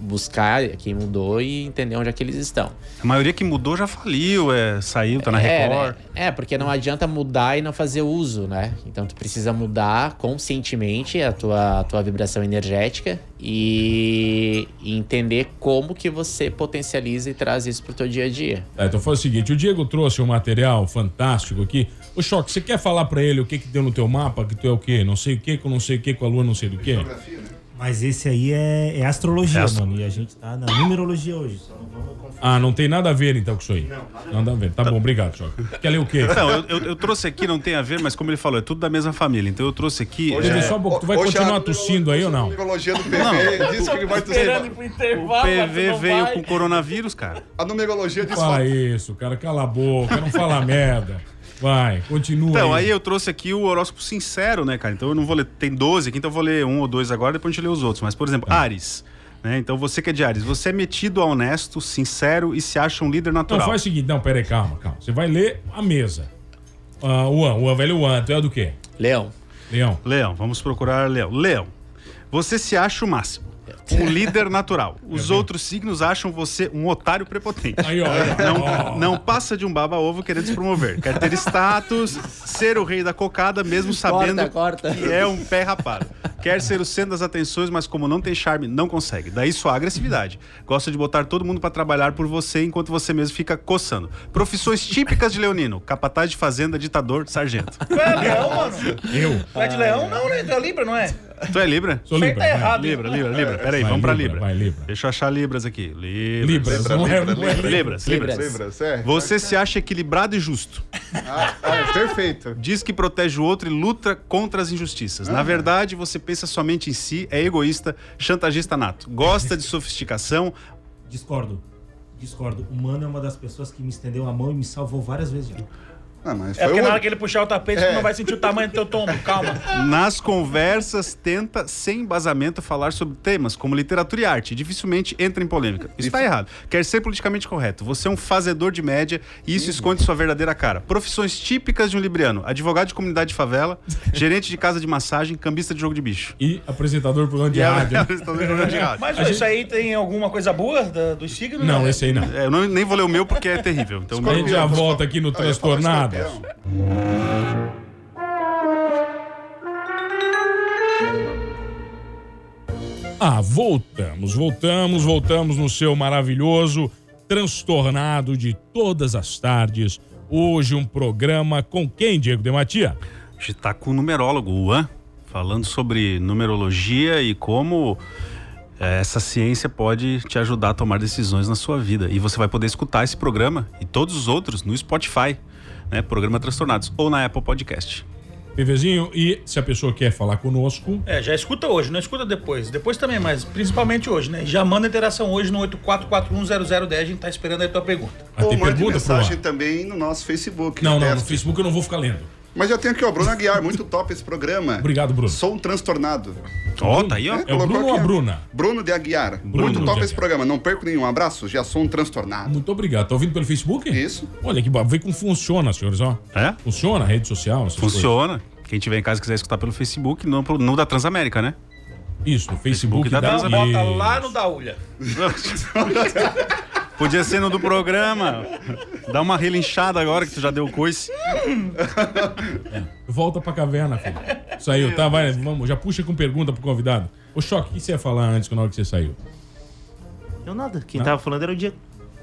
buscar quem mudou e entender onde é que eles estão. A maioria que mudou já faliu, é, saiu, tá na É, Record. né? É, porque não adianta mudar e não fazer uso, né? Então tu precisa mudar conscientemente a tua, a tua vibração energética e, e entender como que você potencializa e traz isso pro teu dia a dia. Tá, então foi o seguinte, o Diego trouxe um material fantástico aqui. Ô Choque, você quer falar pra ele o que que deu no teu mapa, que tu é o quê? Não sei o quê, com não sei o quê, com a lua não sei do quê? Mas esse aí é, é astrologia, mano. E a gente tá na numerologia hoje. Só não vamos. Ah, não tem nada a ver então com isso aí? Não, nada a ver. Tá bom, obrigado, Choque. Quer ler o quê? Não, eu, eu- eu trouxe aqui, não tem a ver, mas como ele falou, é tudo da mesma família. Então eu trouxe aqui. Hoje é- só um pouco, tu vai hoje continuar a tossindo aí ou não? numerologia do PV Não. diz que ele vai Esperando ir pro O PV veio vai. com coronavírus, cara. A numerologia diz Fala isso, cara, cala a boca, não fala merda. Vai, continua Então, aí. aí eu trouxe aqui o horóscopo sincero, né, cara? Então eu não vou ler. Tem 12 aqui, então eu vou ler um ou dois agora, depois a gente lê os outros. Mas, por exemplo, Ares. Né? Então você que é de Ares, você é metido a honesto, sincero e se acha um líder Não, natural. faz o seguinte, não, peraí, calma, calma. Você vai ler a mesa. Ah, o An, o An, vai ler o An, tu é do quê? Leão. Leão. Leão, vamos procurar Leão. Leão, você se acha o máximo. Um líder natural. Os outros signos acham você um otário prepotente. Aí, ó, aí, ó. Não, não passa de um baba-ovo querendo se promover. Quer ter status, ser o rei da cocada, mesmo sabendo corta. que é um pé rapado. Quer ser o centro das atenções, mas como não tem charme, não consegue. Daí sua agressividade. Gosta de botar todo mundo pra trabalhar por você enquanto você mesmo fica coçando. Profissões típicas de leonino: capataz de fazenda, ditador, sargento. Tu é leão, mano? Eu? Tu é de leão? Não, né? Tu é Libra, não é? Tu é Libra? Sou Libra. tá errado. Libra, Libra, Libra. Peraí, Vai, vamos pra Libra, Libra. vai, Libra. Deixa eu achar Libras aqui. Libras. Libras, não é, não é Libras, Libras. Libras, é. Você se acha equilibrado e justo. Ah, ah, perfeito. Diz que protege o outro e luta contra as injustiças. Ah. Na verdade, você pensa somente em si, é egoísta, chantagista nato. Gosta de sofisticação. Discordo. Discordo. O mano é uma das pessoas que me estendeu a mão e me salvou várias vezes já. Ah, mas É foi porque o... na hora que ele puxar o tapete, tu não vai sentir o tamanho do teu tombo. Calma. Nas conversas, tenta, sem embasamento, falar sobre temas como literatura e arte. Dificilmente entra em polêmica. Isso está errado. Quer ser politicamente correto. Você é um fazedor de média e isso esconde sua verdadeira cara. Profissões típicas de um libriano: advogado de comunidade de favela, gerente de casa de massagem, cambista de jogo de bicho. E apresentador programa de é apresentador de programa de rádio. Mas isso aí tem alguma coisa boa da, dos signos? Não, né? esse aí não. É, eu não- nem vou ler o meu porque é terrível. Então, A gente já volta aqui no Ah, escorpião. Ah, voltamos, voltamos, voltamos no seu maravilhoso transtornado de todas as tardes. Hoje um programa com quem, Diego Dematia? A gente tá com o numerólogo, Juan, falando sobre numerologia e como eh, essa ciência pode te ajudar a tomar decisões na sua vida. E você vai poder escutar esse programa e todos os outros no Spotify, né? Programa Transtornados, ou na Apple Podcast. PVzinho, e se a pessoa quer falar conosco, É, já escuta hoje, não escuta depois. Depois também, mas principalmente hoje, né? Já manda interação hoje no 84410010, a gente tá esperando aí a tua pergunta. ah, Ou mande pergunta, mensagem também no nosso Facebook. Não, não, no. Facebook eu não vou ficar lendo. Mas já tenho aqui, ó, Bruno Aguiar, muito top esse programa. Obrigado, Bruno. Sou um transtornado. Ó, tá aí, ó. É o colocou Bruno ou a aqui. Bruna? Bruno de Aguiar. Bruno muito top Aguiar. esse programa. Não perco nenhum abraço, já sou um transtornado. Muito obrigado. Tá ouvindo pelo Facebook? Isso. Olha que bom. Vê como funciona, senhores, ó. É? Funciona a rede social? Funciona. Quem tiver em casa e quiser escutar pelo Facebook, não, não da Transamérica, né? coisas. Isso, no Facebook, Facebook dá. Não, Transamérica. bota lá no Daulha. Podia ser no do programa. Dá uma relinchada agora que tu já deu coice. Volta pra caverna, filho. Saiu, tá? Vai, vamos. Já puxa com pergunta pro convidado. Ô, Choque, o que você ia falar antes, na hora que você saiu? Eu nada. Quem tava falando era o Diego.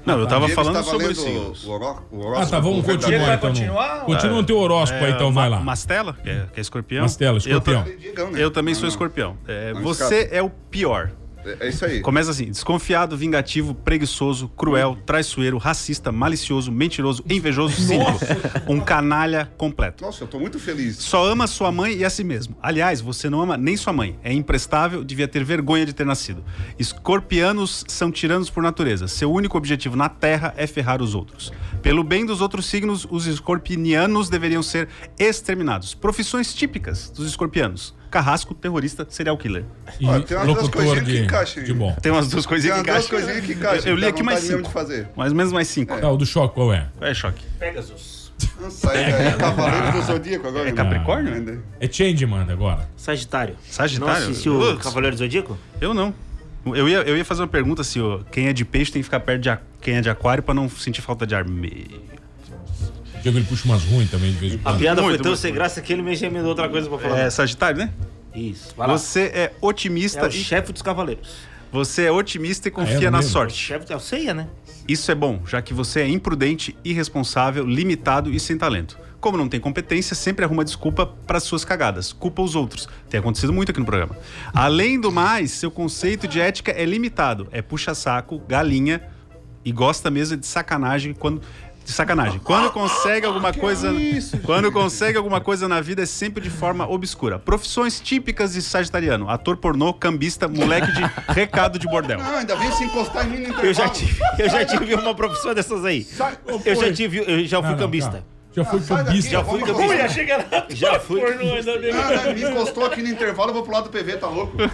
Não, eu tava Diego falando sobre os signos. o horó- o Ah, horóscopo tá, vamos continuar então. continuar? Continua no teu horóscopo aí, então, vai lá. Mastela, que é, que é escorpião. Mastela, escorpião. Eu, eu também Não, sou não. escorpião. É, Não você é o pior. É, é isso aí. Começa assim: desconfiado, vingativo, preguiçoso, cruel, traiçoeiro, racista, malicioso, mentiroso, invejoso, cínico. Um canalha completo. Nossa, eu tô muito feliz. Só ama sua mãe e a si mesmo. Aliás, você não ama nem sua mãe. É imprestável, devia ter vergonha de ter nascido. Escorpianos são tiranos por natureza. Seu único objetivo na Terra é ferrar os outros. Pelo bem dos outros signos, os escorpianianos deveriam ser exterminados. Profissões típicas dos escorpianos: carrasco, terrorista, serial killer. E Ó, tem umas duas coisinhas que de, encaixam. de bom. Tem umas duas coisinhas Tem que umas duas encaixam. coisinhas que encaixam. Eu li dá aqui mais cinco. de fazer. Mais ou menos mais cinco. Ah, o do choque qual é? É choque. Pegasus. Nossa, é, é Cavaleiro do Zodíaco agora. É né? Capricórnio? Ainda. É Changeman agora. Sagitário. Sagitário? Não assistiu Putz. Cavaleiro do Zodíaco? Eu não. Eu ia, eu ia fazer uma pergunta se ó, quem é de peixe tem que ficar perto de a- quem é de aquário pra não sentir falta de ar. Diego ele puxa umas ruins também de vez em A quando. piada Muito, foi tão muito, sem graça que ele me gemendo outra coisa pra falar. É Sagitário, né? Isso. Vai lá. Você é otimista É o e chefe dos cavaleiros. você é otimista e Ah, confia é na mesmo? O sorte. chefe é o Ceia, né? Isso é bom, já que você é imprudente, irresponsável, limitado e sem talento. Como não tem competência, sempre arruma desculpa para suas cagadas. Culpa os outros. Tem acontecido muito aqui no programa. Além do mais, seu conceito de ética é limitado. É puxa-saco, galinha e gosta mesmo de sacanagem quando de sacanagem. Quando consegue alguma coisa, quando consegue alguma coisa na vida é sempre de forma obscura. Profissões típicas de sagitariano: ator pornô, cambista, moleque de recado de bordel. Ah, ainda vem se encostar em mim no intervalo. Eu já tive, eu já tive uma profissão dessas aí. Eu já tive, eu já fui Não, não, cambista. calma. Já fui daqui, cambista. Já fui cambista. chega lá. Já fui. Ah, me encostou aqui no intervalo, eu vou pro lado do PV, tá louco?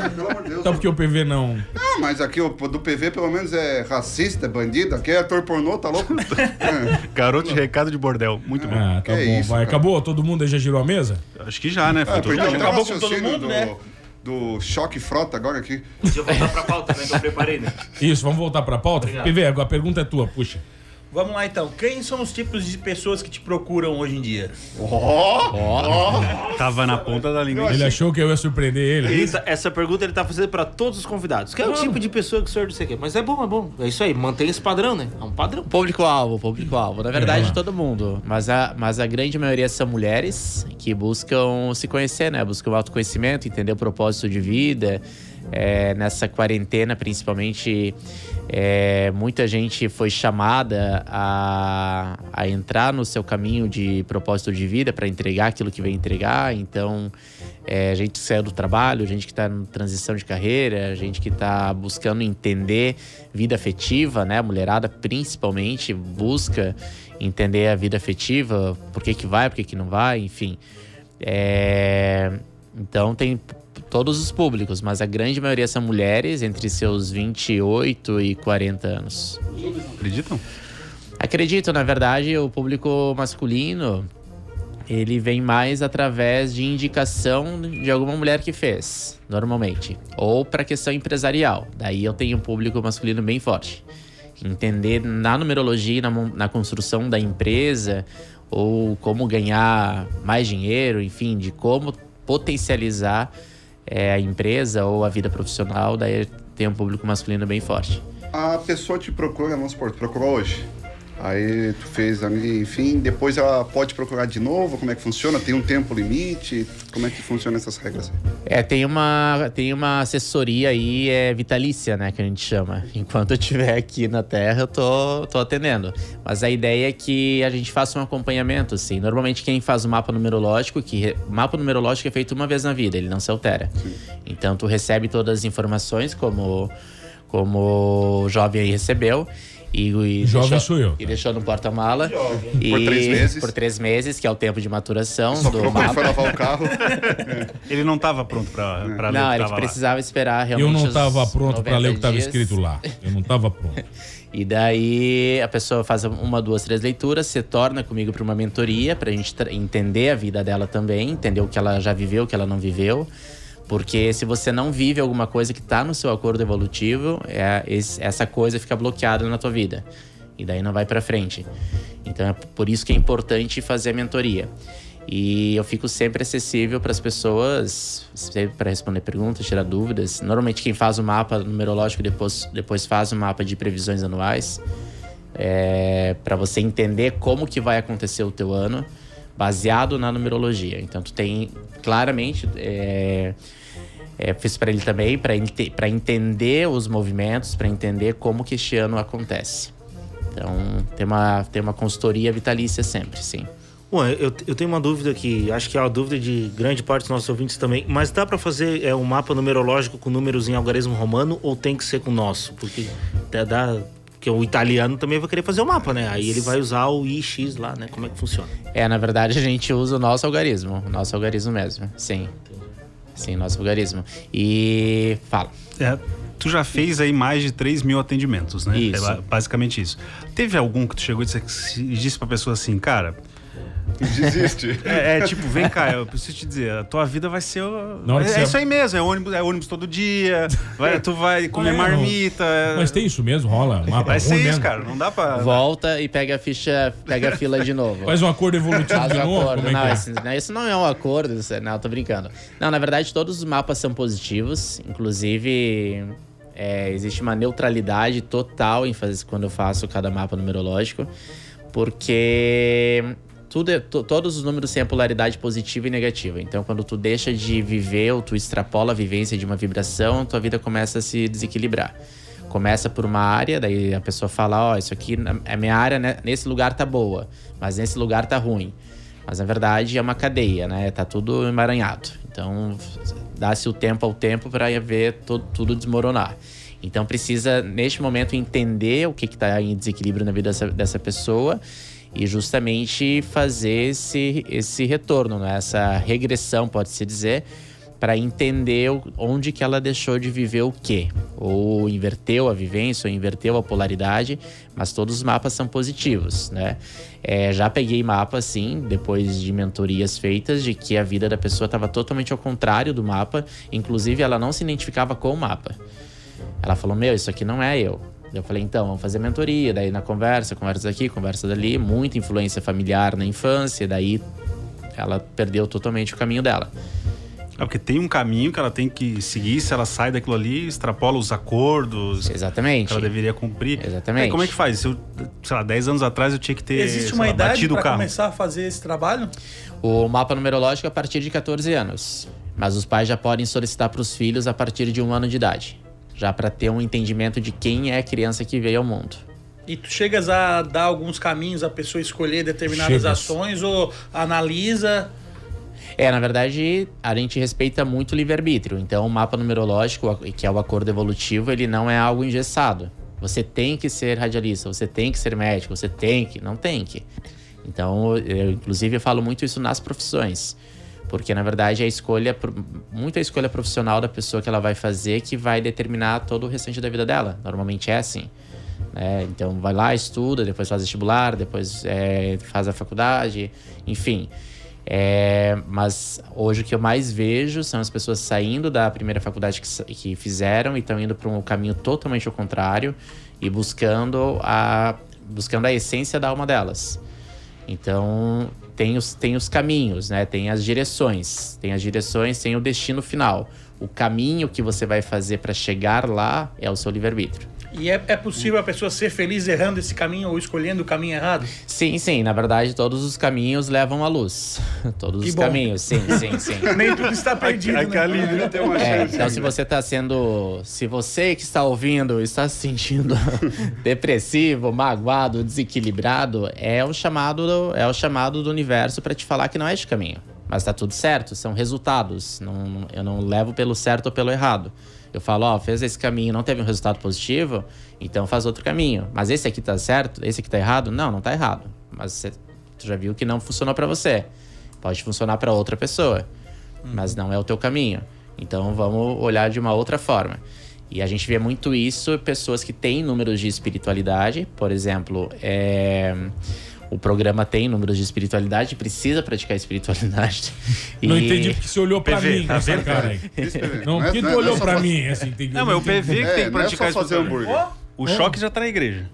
Ah, pelo amor de Deus. Só porque o PV não. Ah, mas aqui o do PV pelo menos é racista, é bandido. Aqui é ator pornô, tá louco? Garoto de recado de bordel. Muito bom. Ah, tá Que bom, isso, vai. cara. Acabou? Todo mundo aí já girou a mesa? Acho que já, né? Foi Ah, todo perdeu mundo. até o Acabou com todo raciocínio mundo, do, né? do choque frota agora aqui. Deixa eu voltar pra pauta, né, que eu preparei, né? Isso, vamos voltar pra pauta? PV, agora a pergunta é tua, puxa. Vamos lá então. Quem são os tipos de pessoas que te procuram hoje em dia? Tava na ponta da língua. Ele achou que eu ia surpreender ele. Ele tá- essa pergunta ele tá fazendo pra todos os convidados. Que é o tipo de pessoa que o senhor não sei o quê. Mas é bom, é bom. É isso aí, mantém esse padrão, né? É um padrão. Público-alvo, público-alvo. Na verdade, É. todo mundo. Mas a, mas a grande maioria são mulheres que buscam se conhecer, né? Buscam autoconhecimento, entender o propósito de vida. É, nessa quarentena, principalmente, é, muita gente foi chamada a, a entrar no seu caminho de propósito de vida para entregar aquilo que vem entregar. Então, é, gente que saiu do trabalho, gente que está em transição de carreira, gente que está buscando entender vida afetiva, né? A mulherada principalmente busca entender a vida afetiva, por que que vai, por que que não vai, enfim. É, Então tem todos os públicos, mas a grande maioria são mulheres entre seus 28 e 40 anos. Acreditam? Acredito, na verdade, o público masculino ele vem mais através de indicação de alguma mulher que fez, normalmente, ou para questão empresarial. Daí eu tenho um público masculino bem forte. Entender na numerologia, na, na construção da empresa, ou como ganhar mais dinheiro, enfim, de como potencializar eh, a empresa ou a vida profissional, daí tem um público masculino bem forte. A pessoa te procura, vamos supor, te procurou hoje. Aí tu fez ali, enfim, depois ela pode procurar de novo, como é que funciona? Tem um tempo limite? Como é que funciona essas regras? É, tem uma, tem uma assessoria aí é, vitalícia, né, que a gente chama. Enquanto eu estiver aqui na Terra, eu tô, tô atendendo. Mas a ideia é que a gente faça um acompanhamento, assim. Normalmente quem faz o mapa numerológico, que mapa numerológico é feito uma vez na vida, ele não se altera. Então tu recebe todas as informações, como, como o jovem aí recebeu. E, e Jovem sou eu. E deixou no porta-mala. E- Por três meses. Por três meses, que é o tempo de maturação Só do ele foi mapa. lavar o carro. Ele não tava pronto pra, pra ler Não, o que ele tava lá. precisava esperar realmente. Eu não estava pronto pra 90 ler o que estava escrito lá. Eu não estava pronto. E daí a pessoa faz uma, duas, três leituras, se torna comigo para uma mentoria, pra gente tra- entender a vida dela também, entender o que ela já viveu, o que ela não viveu. Porque se você não vive alguma coisa que está no seu acordo evolutivo, é, essa coisa fica bloqueada na tua vida. E daí não vai para frente. Então é por isso que é importante fazer a mentoria. E eu fico sempre acessível para as pessoas, sempre para responder perguntas, tirar dúvidas. Normalmente quem faz o mapa numerológico depois, depois faz o mapa de previsões anuais. É, para você entender como que vai acontecer o teu ano, baseado na numerologia. Então tu tem claramente é, É, fiz para ele também, para ente entender os movimentos, para entender como que este ano acontece. Então, tem uma, tem uma consultoria vitalícia sempre, sim. Bom, eu, eu tenho uma dúvida que acho que é a dúvida de grande parte dos nossos ouvintes também. Mas dá para fazer é, um mapa numerológico com números em algarismo romano ou tem que ser com o nosso? Porque dá, dá porque o italiano também vai querer fazer o mapa, né? Aí ele vai usar o IX lá, né? Como é que funciona? É, na verdade a gente usa o nosso algarismo, o nosso algarismo mesmo, sim. Sim, nosso algarismo. E fala. É, tu já fez aí mais de 3 mil atendimentos, né? Isso. É basicamente isso. Teve algum que tu chegou e disse, e disse pra pessoa assim, cara, Desiste. É, é, tipo, vem cá, eu preciso te dizer, a tua vida vai ser. É, é isso aí mesmo, é ônibus, é ônibus todo dia, vai- tu vai comer É, marmita. é- Mas tem isso mesmo, rola. Mapa Vai ser isso, mesmo. cara. Não dá pra. Volta e pega a ficha, pega a fila de novo. Faz um acordo evolutivo Faz de um novo? acordo. Como é não, que é? esse- não, isso não é um acordo, isso não, tô brincando. Não, na verdade, todos os mapas são positivos. Inclusive, é, existe uma neutralidade total em fazer quando eu faço cada mapa numerológico, porque tudo é- to- todos os números têm a polaridade positiva e negativa. Então, quando tu deixa de viver ou tu extrapola a vivência de uma vibração, tua vida começa a se desequilibrar. Começa por uma área, daí a pessoa fala, ó, isso aqui, a minha área né, nesse lugar tá boa, mas nesse lugar tá ruim. Mas na verdade é uma cadeia, né? Tá tudo emaranhado. Então dá-se o tempo ao tempo para ver tudo desmoronar. Então precisa, neste momento, entender o que está em desequilíbrio na vida dessa, dessa pessoa e justamente fazer esse, esse retorno, né? essa regressão, pode-se dizer, para entender onde que ela deixou de viver o quê. Ou inverteu a vivência, ou inverteu a polaridade, mas todos os mapas são positivos, né? É, já peguei mapa, sim, depois de mentorias feitas, de que a vida da pessoa estava totalmente ao contrário do mapa, inclusive ela não se identificava com o mapa. Ela falou: Meu, isso aqui não é eu. Eu falei: Então, vamos fazer mentoria. Daí na conversa, conversa daqui, conversa dali, muita influência familiar na infância, daí ela perdeu totalmente o caminho dela. É porque tem um caminho que ela tem que seguir, se ela sai daquilo ali, extrapola os acordos Exatamente. que ela deveria cumprir. Exatamente. Aí, como é que faz? Se eu, sei lá, 10 anos atrás eu tinha que ter Existe uma lá, idade para começar a fazer esse trabalho? O mapa numerológico é a partir de 14 anos, mas os pais já podem solicitar para os filhos a partir de um ano de idade, já para ter um entendimento de quem é a criança que veio ao mundo. E tu chegas a dar alguns caminhos a pessoa escolher determinadas Chegas. ações ou analisa. É, na verdade, a gente respeita muito o livre-arbítrio. Então, o mapa numerológico, que é o acordo evolutivo, ele não é algo engessado. Você tem que ser radialista, você tem que ser médico, você tem que, não tem que. Então, eu, inclusive, eu falo muito isso nas profissões. Porque, na verdade, é a escolha, muito a escolha profissional da pessoa que ela vai fazer que vai determinar todo o restante da vida dela. Normalmente é assim. né? Então, vai lá, estuda, depois faz vestibular, depois é, faz a faculdade, enfim. É, mas hoje o que eu mais vejo são as pessoas saindo da primeira faculdade que, que fizeram e estão indo para um caminho totalmente ao contrário e buscando a, buscando a essência da alma delas. Então, tem os, tem os caminhos, né? Tem as direções. Tem as direções, tem o destino final. O caminho que você vai fazer para chegar lá é o seu livre-arbítrio. E é, é possível a pessoa ser feliz errando esse caminho ou escolhendo o caminho errado? Sim, sim. Na verdade, todos os caminhos levam à luz. Todos Que os bom. caminhos, sim, sim, sim. Nem tudo está perdido. Né? ali, né, tem uma É, chance então, se você está sendo. Se você que está ouvindo está se sentindo depressivo, magoado, desequilibrado, é o chamado, é o chamado do universo para te falar que não é este caminho. Mas tá tudo certo, são resultados. Não, eu não levo pelo certo ou pelo errado. Eu falo, ó, fez esse caminho, não teve um resultado positivo, então faz outro caminho. Mas esse aqui tá certo, esse aqui tá errado? Não, não tá errado. Mas você, já viu que não funcionou para você. Pode funcionar para outra pessoa, mas não é o teu caminho. Então vamos olhar de uma outra forma. E a gente vê muito isso, pessoas que têm números de espiritualidade, por exemplo, é, o programa tem números de espiritualidade, precisa praticar espiritualidade. Não E- entendi porque você olhou pra PV, mim tá essa vendo? cara aí. Não, Não é- porque tu não é- olhou não é só pra mim, assim, tem Não, mas o PV que É, tem que não é praticar só fazer espiritualidade. hambúrguer. O choque já tá na igreja.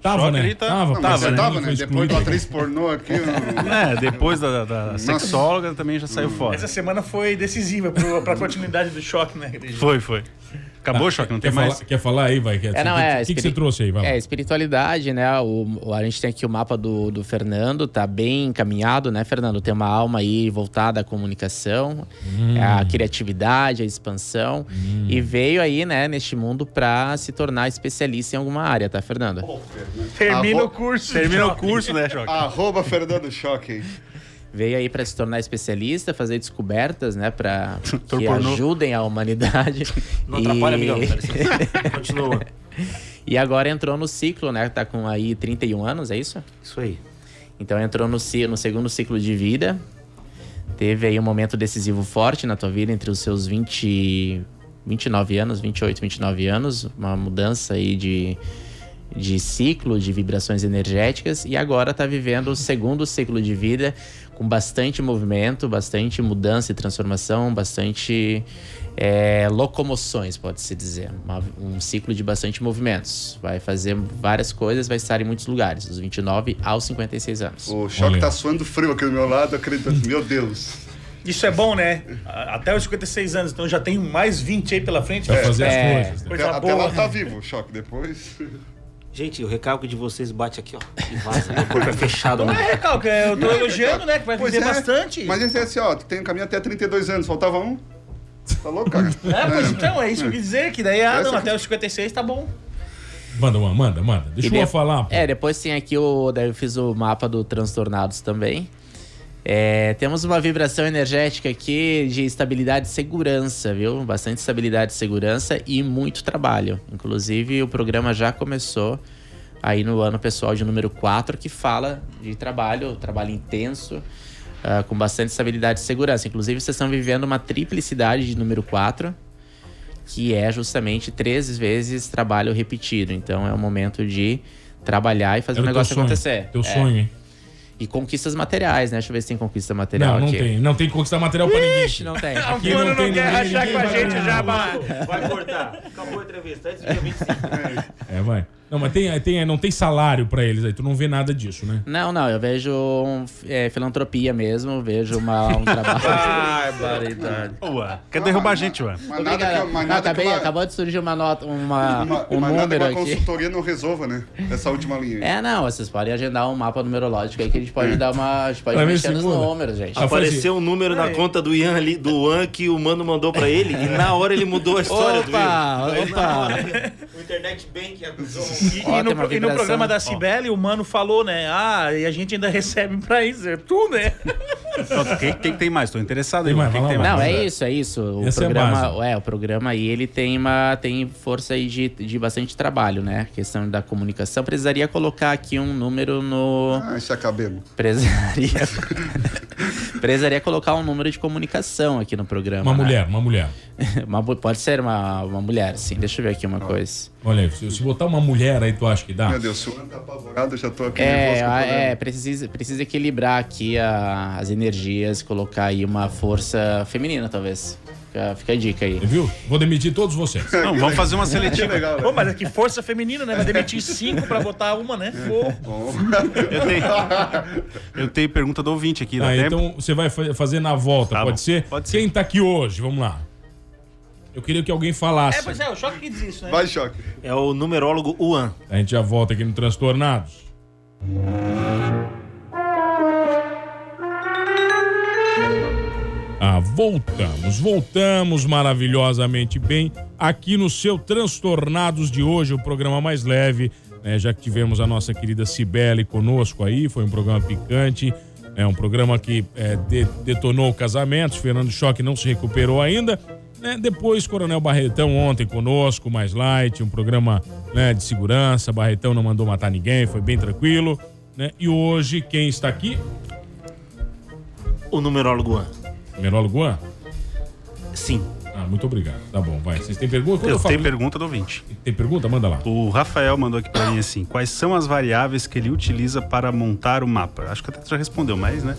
Tava, Choque né? tá- Tava, Não, Tava, né? tava, né? Depois da atriz pornô aqui. eu- É, depois da, da sexóloga também já saiu fora. Essa semana foi decisiva para a continuidade do choque, né? Cris? Foi, foi. Acabou, Choque? Não quer tem mais? Falar, quer falar aí, vai? Quer, É, não, o é. que, que, espiri- você trouxe aí? Vai lá. É, espiritualidade, né? O, o- a gente tem aqui o mapa do, do Fernando, tá bem encaminhado, né, Fernando? Tem uma alma aí voltada à comunicação, Hum. à criatividade, à expansão. E veio aí, né, neste mundo pra se tornar especialista em alguma área, tá, Fernando? Termina Arro- o curso. Termina o curso, né, Choque? Arroba Fernando Choque. Veio aí pra se tornar especialista, fazer descobertas, né, para que ajudem a humanidade. Não E- atrapalha, amigão. Continua. E agora entrou no ciclo, né? Tá com aí 31 anos, é isso? Isso aí. Então entrou no, no segundo ciclo de vida. Teve aí um momento decisivo forte na tua vida entre os seus 20, 29 anos, 28, 29 anos. Uma mudança aí de, de ciclo, de vibrações energéticas. E agora tá vivendo o segundo ciclo de vida com bastante movimento, bastante mudança e transformação, bastante é, locomoções, pode-se dizer. Uma- um ciclo de bastante movimentos. Vai fazer várias coisas, vai estar em muitos lugares, dos 29 aos 56 anos. O Choque Olha. tá suando frio aqui do meu lado, acredito. Meu Deus. Isso é bom, né? Até os 56 anos, então já tem mais 20 aí pela frente. Pra fazer É. as coisas. né? Coisa Até, até boa. lá tá vivo, Choque. Depois. Gente, o recalque de vocês bate aqui, ó. E vaza. Meu corpo é fechado, Não né? é recalque, é, eu tô elogiando, né? Que vai Pois viver é. bastante. Mas esse é assim, ó, tem um caminho até 32 anos, faltava um. Tá louco, cara? É, pois então, é isso que eu quis dizer, que daí, ah, não, que- até os 56 tá bom. Manda, manda, manda, manda. Deixa E eu de- falar. pô. É, depois tem aqui o. Daí eu fiz o mapa do Transtornados também. É, temos uma vibração energética aqui de estabilidade e segurança, viu? Bastante estabilidade e segurança e muito trabalho. Inclusive, o programa já começou aí no ano pessoal de número 4, que fala de trabalho, trabalho intenso, ah, com bastante estabilidade e segurança. Inclusive, vocês estão vivendo uma triplicidade de número 4, que é justamente três vezes trabalho repetido. Então, é o momento de trabalhar e fazer Era o teu negócio acontecer. Teu É. sonho? E conquistas materiais, né? Deixa eu ver se tem conquista material Não, não aqui. tem. Não tem que conquistar material pra ninguém. Ixi, não tem. Aqui Mano, não, tem quer ninguém, rachar ninguém com a vai gente já, mano. Vai cortar. Acabou a entrevista. Antes do dia 25. É, vai. Não, mas tem, tem, não tem salário pra eles aí. Tu não vê nada disso, né? Não, não, eu vejo um, é, filantropia mesmo, vejo uma, um trabalho. Barbaridade. Ué, quer derrubar a gente, ué. Mas nada que, mas Não, nada que acabei, uma, acabou de surgir uma nota, uma, uma- um mas nada que número uma aqui. consultoria não resolva, né? Essa última linha. aí. É, não, vocês podem agendar um mapa numerológico aí que a gente pode dar uma. A gente pode mexer nos números, gente. Ah, Apareceu um número na conta do Ian ali, do Ian que o mano mandou pra ele e na hora ele mudou a história do Opa, Ian. opa. O Internet Bank acusou. E, e no, e no programa da Cibele, o mano falou, né? Ah, e a gente ainda recebe pra isso. É tu, né? O que, que tem mais? Tô interessado Tem aí. mais, O que, vai que lá, tem vai. mais? Não, é isso, é isso. O Essa é a programa, base. é, o programa aí ele tem uma tem força aí de, de bastante trabalho, né? Questão da comunicação. Precisaria colocar aqui um número no Ah, isso acabemos. precisaria precisaria colocar um número de comunicação aqui no programa. Uma né? mulher, uma mulher. Uma pode ser uma, uma mulher, sim. Deixa eu ver aqui uma coisa. Olha aí, se, se botar uma mulher aí, tu acha que dá? Meu Deus, se o Ana tá apavorado, eu já tô aqui É, nervoso com o a- programa. é precisa, precisa equilibrar aqui a- as energias, colocar aí uma força feminina, talvez. Fica, fica a dica aí. Viu? Vou demitir todos vocês. Não, vamos fazer uma seletiva. legal? Pô, mas é que força feminina, né? Vai demitir cinco pra botar uma, né? Pô. Bom. Eu tenho, eu tenho pergunta do ouvinte aqui, Ah, tempo? então você vai fa- fazer na volta, Tá pode bom, ser? pode ser. Quem tá aqui hoje? Vamos lá. Eu queria que alguém falasse. É, pois é, o choque que diz isso, né? Vai, choque. É o numerólogo Uan. A gente já volta aqui no Transtornados. Ah, voltamos, voltamos maravilhosamente bem aqui no seu Transtornados de hoje, o programa mais leve, né, já que tivemos a nossa querida Cibele conosco aí, foi um programa picante, é um programa que é, de- detonou casamentos, Fernando Choque não se recuperou ainda, né, depois Coronel Barretão ontem conosco, mais light, um programa né, de segurança, Barretão não mandou matar ninguém, foi bem tranquilo, né, e hoje quem está aqui? O numerólogo Uan. Merólogo Juan? Sim. Ah, muito obrigado. Tá bom, vai. Vocês têm pergunta? Quando Eu falo- tenho pergunta do ouvinte. Tem pergunta? Manda lá. O Rafael mandou aqui pra mim assim: quais são as variáveis que ele utiliza para montar o mapa? Acho que até já respondeu, mas, né?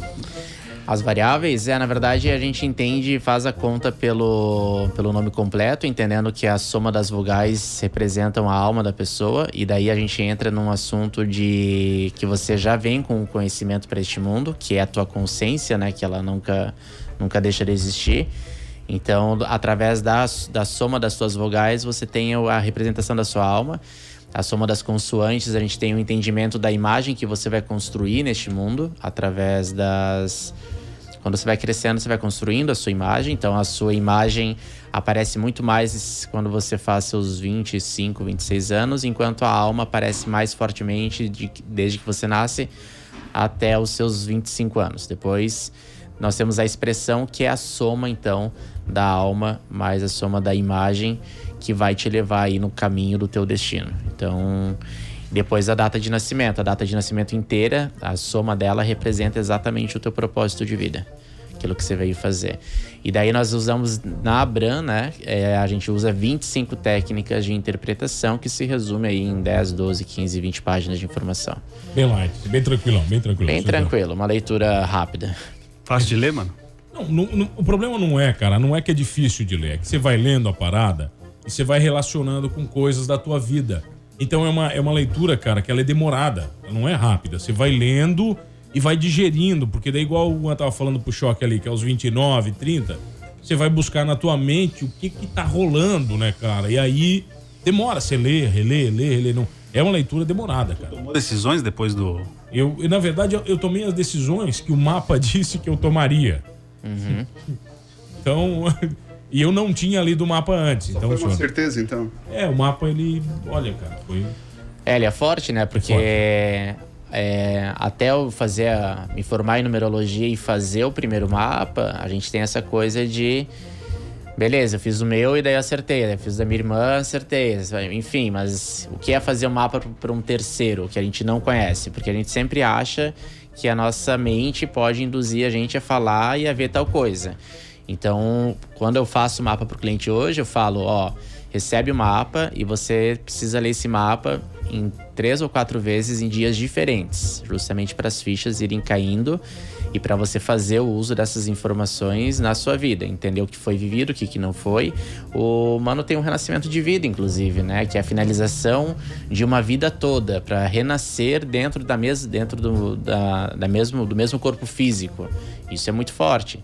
As variáveis, é, na verdade, a gente entende e faz a conta pelo, pelo nome completo, entendendo que a soma das vogais representam a alma da pessoa, e daí a gente entra num assunto de que você já vem com o conhecimento para este mundo, que é a tua consciência, né? Que ela nunca, nunca deixa de existir. Então, através da, da soma das suas vogais, você tem a representação da sua alma. A soma das consoantes, a gente tem o entendimento da imagem que você vai construir neste mundo, através das. Quando você vai crescendo, você vai construindo a sua imagem. Então, a sua imagem aparece muito mais quando você faz seus 25, 26 anos, enquanto a alma aparece mais fortemente de, desde que você nasce até os seus 25 anos. Depois, nós temos a expressão que é a soma, então, da alma mais a soma da imagem que vai te levar aí no caminho do teu destino. Então, depois a data de nascimento, a data de nascimento inteira, a soma dela representa exatamente o teu propósito de vida, aquilo que você veio fazer. E daí nós usamos na Abram, né? É, a gente usa 25 técnicas de interpretação que se resume aí em 10, 12, 15, 20 páginas de informação. Bem light, bem tranquilão, bem tranquilo. Bem tranquilo, uma leitura rápida. Fácil de ler, mano? Não, não- não- o problema não é, cara, não é que é difícil de ler, é que você vai lendo a parada e você vai relacionando com coisas da tua vida. Então é uma, é uma leitura, cara, que ela é demorada, ela não é rápida. Você vai lendo e vai digerindo, porque daí igual o Juan tava falando pro choque ali, que é aos 29, 30, você vai buscar na tua mente o que que tá rolando, né, cara? E aí demora, você lê, relê, lê, relê, não. É uma leitura demorada, cara. Tomou decisões depois do. Eu, na verdade, eu, eu tomei as decisões que o mapa disse que eu tomaria. Então, e eu não tinha lido o mapa antes. então, Foi uma senhor- certeza, então. é, o mapa ele, olha, cara, foi É, ele é forte, né? Porque é, até eu fazer a, me formar em numerologia e fazer o primeiro mapa, a gente tem essa coisa de. Beleza, eu fiz o meu e daí eu acertei. Daí eu fiz o da minha irmã, acertei. Enfim, mas o que é fazer um mapa para um terceiro que a gente não conhece? Porque a gente sempre acha que a nossa mente pode induzir a gente a falar e a ver tal coisa. Então, quando eu faço o mapa para o cliente hoje, eu falo: ó, recebe o mapa e você precisa ler esse mapa em três ou quatro vezes em dias diferentes, justamente para as fichas irem caindo e para você fazer o uso dessas informações na sua vida, entender o que foi vivido, o que, que não foi. O Mano tem um renascimento de vida, inclusive, né? Que é a finalização de uma vida toda para renascer dentro da mes dentro do, da, da mesmo, do mesmo corpo físico. Isso é muito forte.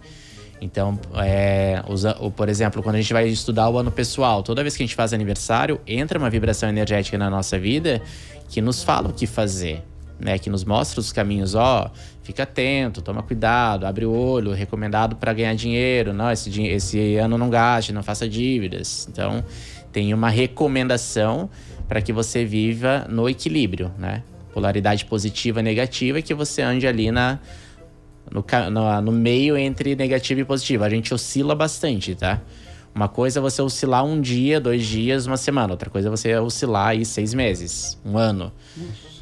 Então, é, usa, o- por exemplo, quando a gente vai estudar o ano pessoal, toda vez que a gente faz aniversário, entra uma vibração energética na nossa vida que nos fala o que fazer, né? Que nos mostra os caminhos, ó, fica atento, toma cuidado, abre o olho, recomendado para ganhar dinheiro, não, esse, esse ano não gaste, não faça dívidas. Então, tem uma recomendação para que você viva no equilíbrio, né? Polaridade positiva e negativa, que você ande ali na, no, no, no meio entre negativo e positivo. A gente oscila bastante, tá? Uma coisa é você oscilar um dia, dois dias, uma semana. Outra coisa é você oscilar aí seis meses, um ano.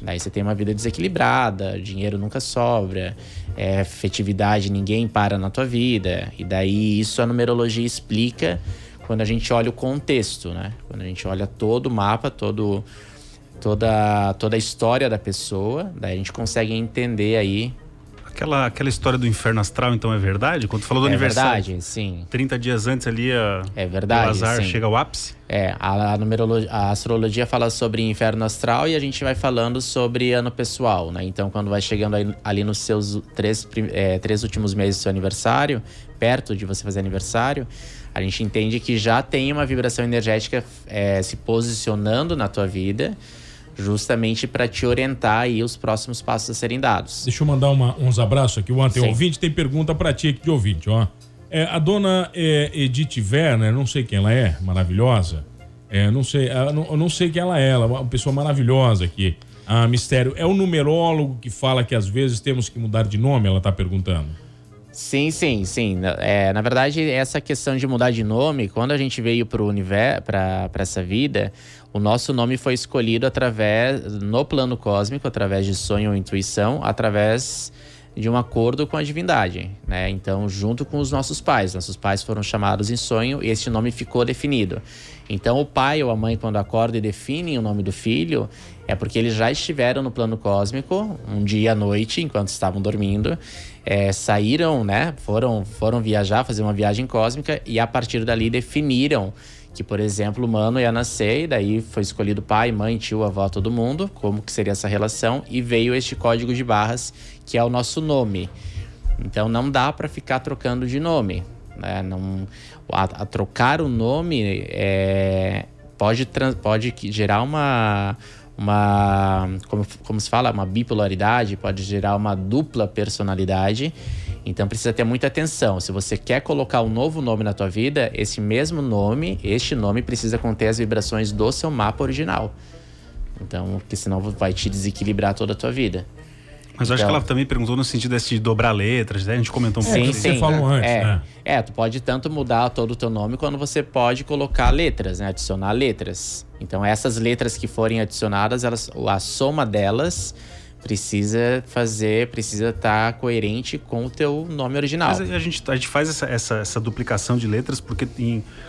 Daí você tem uma vida desequilibrada, dinheiro nunca sobra, é, afetividade, ninguém para na tua vida. E daí isso a numerologia explica quando a gente olha o contexto, né? Quando a gente olha todo o mapa, todo, toda, toda a história da pessoa, daí a gente consegue entender aí Aquela, aquela história do inferno astral, então, é verdade? Quando tu falou do É aniversário. verdade, sim. 30 dias antes ali, a, É verdade, o azar sim. chega ao ápice. É, a, a numerologia, a astrologia fala sobre inferno astral e a gente vai falando sobre ano pessoal, né? Então, quando vai chegando aí- ali nos seus três, é, três últimos meses do seu aniversário, perto de você fazer aniversário, a gente entende que já tem uma vibração energética é, se posicionando na tua vida, justamente para te orientar aí os próximos passos a serem dados. Deixa eu mandar uma- uns abraços aqui. O Ante, ouvinte, tem pergunta pra ti aqui de ouvinte, ó. É, a dona é, Edith Werner, não sei quem ela é, maravilhosa. É, não sei, ah, não, eu não sei quem ela é, ela é uma pessoa maravilhosa aqui. Ah, mistério. É o numerólogo que fala que às vezes temos que mudar de nome, ela tá perguntando. Sim, sim, sim. Na- É, na verdade, essa questão de mudar de nome, quando a gente veio para universo, para essa vida, o nosso nome foi escolhido através no plano cósmico, através de sonho ou intuição, através de um acordo com a divindade, né? Então, junto com os nossos pais, nossos pais foram chamados em sonho e esse nome ficou definido. Então, o pai ou a mãe quando acorda e definem o nome do filho, é porque eles já estiveram no plano cósmico um dia à noite, enquanto estavam dormindo, é, saíram, né? Foram, foram viajar, fazer uma viagem cósmica e a partir dali definiram que, por exemplo, o mano ia nascer e daí foi escolhido pai, mãe, tio, avó, todo mundo, como que seria essa relação e veio este código de barras que é o nosso nome. Então não dá para ficar trocando de nome. né? Não, a, a trocar o nome é, pode, tran- pode gerar uma, uma como, como se fala, uma bipolaridade, pode gerar uma dupla personalidade. Então precisa ter muita atenção. Se você quer colocar um novo nome na tua vida, esse mesmo nome, este nome precisa conter as vibrações do seu mapa original. Então, porque senão vai te desequilibrar toda a tua vida. Mas eu acho Então- que ela também perguntou no sentido desse de dobrar letras, né? A gente comentou um pouco Sim, sim. é, né? É, tu pode tanto mudar todo o teu nome quando você pode colocar letras, né? Adicionar letras. Então essas letras que forem adicionadas, elas, a soma delas precisa fazer, precisa estar coerente com o teu nome original. Mas a gente, a gente faz essa, essa, essa duplicação de letras porque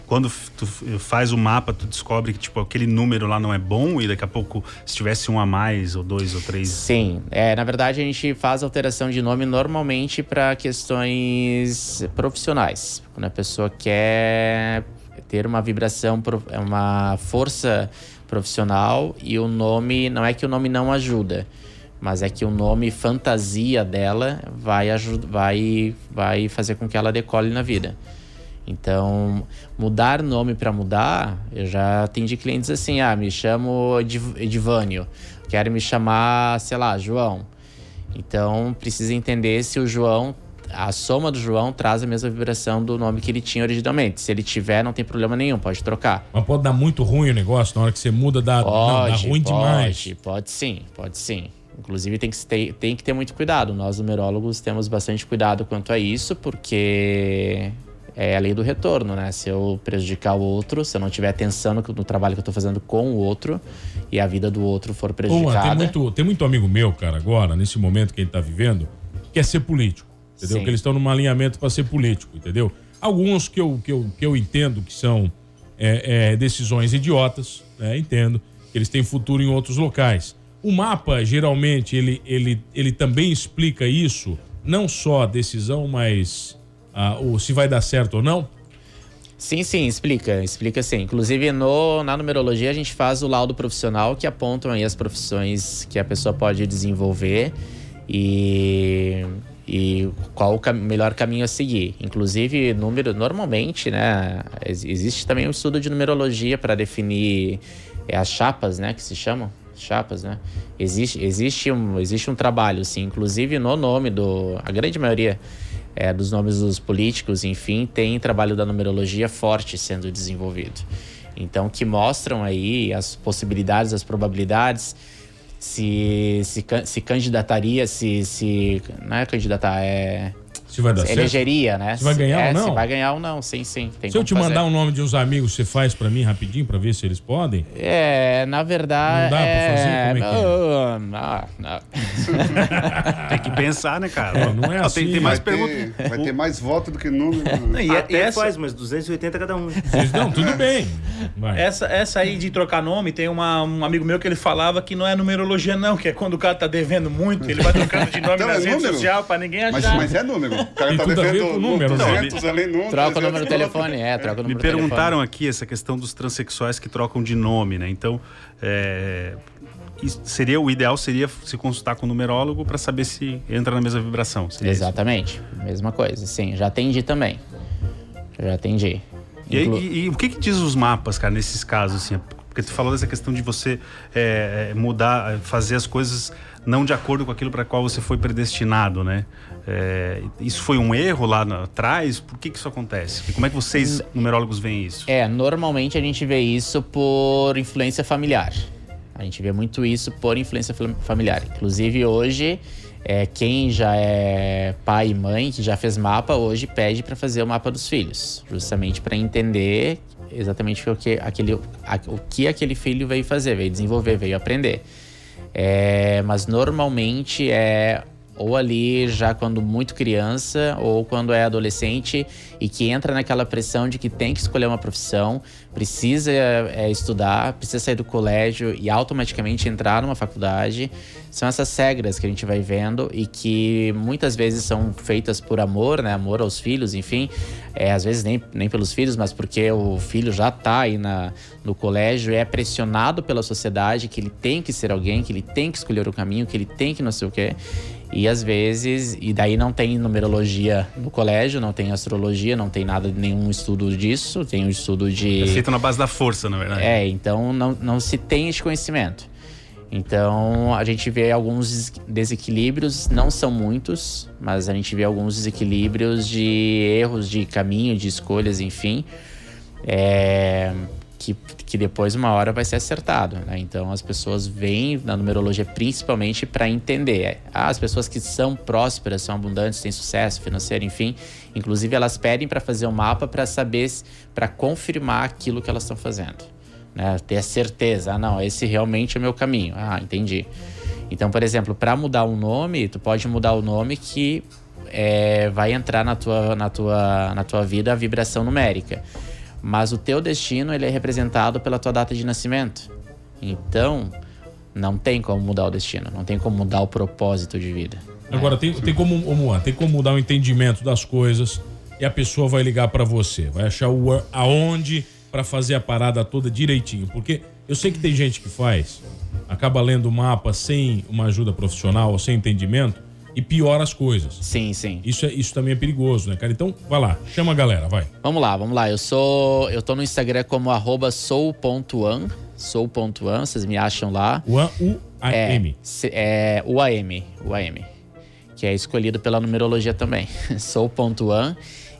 quando tu faz o mapa, tu descobre que tipo, aquele número lá não é bom e daqui a pouco, se tivesse um a mais, ou dois, ou três. Sim, é, na verdade a gente faz alteração de nome normalmente para questões profissionais. Quando a pessoa quer ter uma vibração, uma força profissional e o nome, não é que o nome não ajuda, mas é que o nome fantasia dela vai, vai, vai fazer com que ela decole na vida. Então, mudar nome para mudar, eu já atendi clientes assim: ah, me chamo Ediv- Edivânio, quero me chamar, sei lá, João. Então, precisa entender se o João, a soma do João traz a mesma vibração do nome que ele tinha originalmente. Se ele tiver, não tem problema nenhum, pode trocar. Mas pode dar muito ruim o negócio na hora que você muda, dá, não, dá Pode, ruim pode, demais. Pode sim, pode sim. Inclusive tem que, ter, tem que ter muito cuidado. Nós, numerólogos, temos bastante cuidado quanto a isso, porque é a lei do retorno, né? Se eu prejudicar o outro, se eu não tiver atenção no, no trabalho que eu tô fazendo com o outro e a vida do outro for Pô, prejudicada. tem, muito, tem muito amigo meu, cara, agora, nesse momento que ele tá vivendo, que quer ser político. Entendeu? Sim. Que eles estão num alinhamento para ser político, entendeu? Alguns que eu, que eu, que eu entendo que são é, é, decisões idiotas, né? Entendo. Que eles têm futuro em outros locais. O mapa, geralmente, ele, ele, ele também explica isso, não só a decisão, mas ah, o, se vai dar certo ou não. Sim, sim, explica, explica sim. Inclusive, no, na numerologia, a gente faz o laudo profissional que apontam aí as profissões que a pessoa pode desenvolver e, e qual o cam- melhor caminho a seguir. Inclusive, número, normalmente, né, ex- existe também um estudo de numerologia para definir é, as chapas, né, que se chamam. Chapas, né? Existe, existe, um, existe um trabalho, sim. Inclusive, no nome do... A grande maioria é, dos nomes dos políticos, enfim, tem trabalho da numerologia forte sendo desenvolvido. Então, que mostram aí as possibilidades, as probabilidades, se se, se candidataria, se, se. Não é candidatar, é. Se vai dar se certo. elegeria, né? Se vai ganhar é, ou não? Se vai ganhar ou não, sim, sim. Tem Se eu te fazer. mandar um nome de uns amigos, você faz pra mim rapidinho pra ver se eles podem? É, na verdade. Não dá pra é... fazer? Como é que é? Não, não. Tem que pensar, né, cara? É, não é assim. Tem, tem mais vai, perguntas. ter, vai ter mais voto do que número. E é- Até essa, faz, mas 280 cada um. Vocês- Não, tudo bem. Vai. essa, essa aí de trocar nome, tem uma- um amigo meu que ele falava que não é numerologia, não, que é quando o cara tá devendo muito, ele vai trocando de nome Então, nas é redes número? sociais pra ninguém Mas, achar. mas é número. O cara Tem tá tudo a ver devendo com número, né? 200 ali, número. Troca o 300, número do telefone, é, troca o Me número do telefone. perguntaram aqui essa questão dos transexuais que trocam de nome, né? Então, é, seria o ideal seria se consultar com o numerólogo para saber se entra na mesma vibração. seria isso? Exatamente, mesma coisa, sim. Já atendi também. Já atendi. E, aí, Inclu- e- e o que, que diz os mapas, cara, nesses casos, assim? Porque tu falou dessa questão de você é, é, mudar, fazer as coisas não de acordo com aquilo para qual você foi predestinado, né? É, isso foi um erro lá atrás? Por que, que isso acontece? E como é que vocês, numerólogos, veem isso? É, normalmente a gente vê isso por influência familiar. A gente vê muito isso por influência fam- familiar. Inclusive hoje, é, quem já é pai e mãe, que já fez mapa, hoje pede para fazer o mapa dos filhos, justamente para entender exatamente o que aquele, o que aquele filho veio fazer, veio desenvolver, veio aprender. É, mas normalmente é ou ali já quando muito criança ou quando é adolescente e que entra naquela pressão de que tem que escolher uma profissão, precisa é, estudar, precisa sair do colégio e automaticamente entrar numa faculdade. São essas regras que a gente vai vendo e que muitas vezes são feitas por amor, né? Amor aos filhos, enfim. É, às vezes nem, nem pelos filhos, mas porque o filho já tá aí na, no colégio e é pressionado pela sociedade que ele tem que ser alguém, que ele tem que escolher o caminho, que ele tem que não sei o quê. E às vezes, e daí não tem numerologia no colégio, não tem astrologia, não tem nada, nenhum estudo disso, tem um estudo de. É feito na base da força, na verdade. É, então não, não se tem esse conhecimento. Então a gente vê alguns des- desequilíbrios, não são muitos, mas a gente vê alguns desequilíbrios de erros de caminho, de escolhas, enfim, é, que, que depois uma hora vai ser acertado. Né? Então as pessoas vêm na numerologia principalmente para entender. Ah, as pessoas que são prósperas, são abundantes, têm sucesso financeiro, enfim, inclusive elas pedem para fazer um mapa para saber, para confirmar aquilo que elas estão fazendo né? Ter a certeza, ah, não, esse realmente é o meu caminho. Ah, entendi. Então, por exemplo, para mudar o nome, tu pode mudar o nome que é, vai entrar na tua, na, tua, na tua vida a vibração numérica. Mas o teu destino ele é representado pela tua data de nascimento. Então, não tem como mudar o destino, não tem como mudar o propósito de vida. Agora, tem, tem como, tem como mudar o entendimento das coisas e a pessoa vai ligar pra você, vai achar o aonde pra fazer a parada toda direitinho. Porque eu sei que tem gente que faz, acaba lendo o mapa sem uma ajuda profissional sem entendimento e piora as coisas. Sim, sim. Isso, é, isso também é perigoso, né, cara? Então, vai lá, chama a galera, vai. Vamos lá, vamos lá. Eu sou. Eu tô no Instagram como arroba sou.an. Sou.an, vocês me acham lá. Uan, U-A-M. É, é UAM, UAM. Que é escolhido pela numerologia também. Sou.an.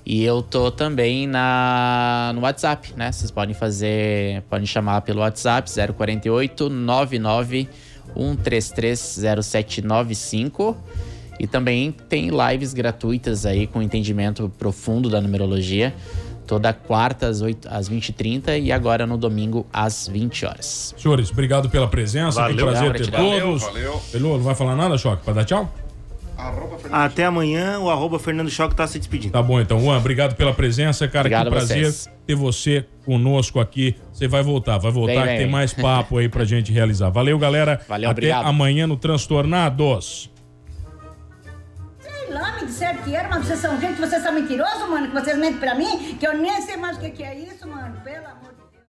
E eu tô também na, no WhatsApp, né? Vocês podem fazer. Podem chamar pelo WhatsApp 048 99 133 0795. E também tem lives gratuitas aí com entendimento profundo da numerologia. Toda quarta às, 8, às 20h30 e agora no domingo às 20 horas. Senhores, obrigado pela presença. Valeu. que prazer ter Valeu, todos. valeu. Pelô, não vai falar nada, Choque? Pra dar tchau? Até amanhã, o arroba Fernando Choque tá se despedindo. Tá bom, então, Juan, obrigado pela presença, cara. Obrigado que prazer vocês. ter você conosco aqui. Você vai voltar, vai voltar, Vem, que vem, tem mais papo aí pra gente realizar. Valeu, galera. Valeu, Até obrigado. amanhã no Transtornados. Lá, me disseram que era, mas vocês são gente, vocês são mentirosos, mano, que vocês mentem pra mim, que eu nem sei mais o que é isso, mano, pelo amor de.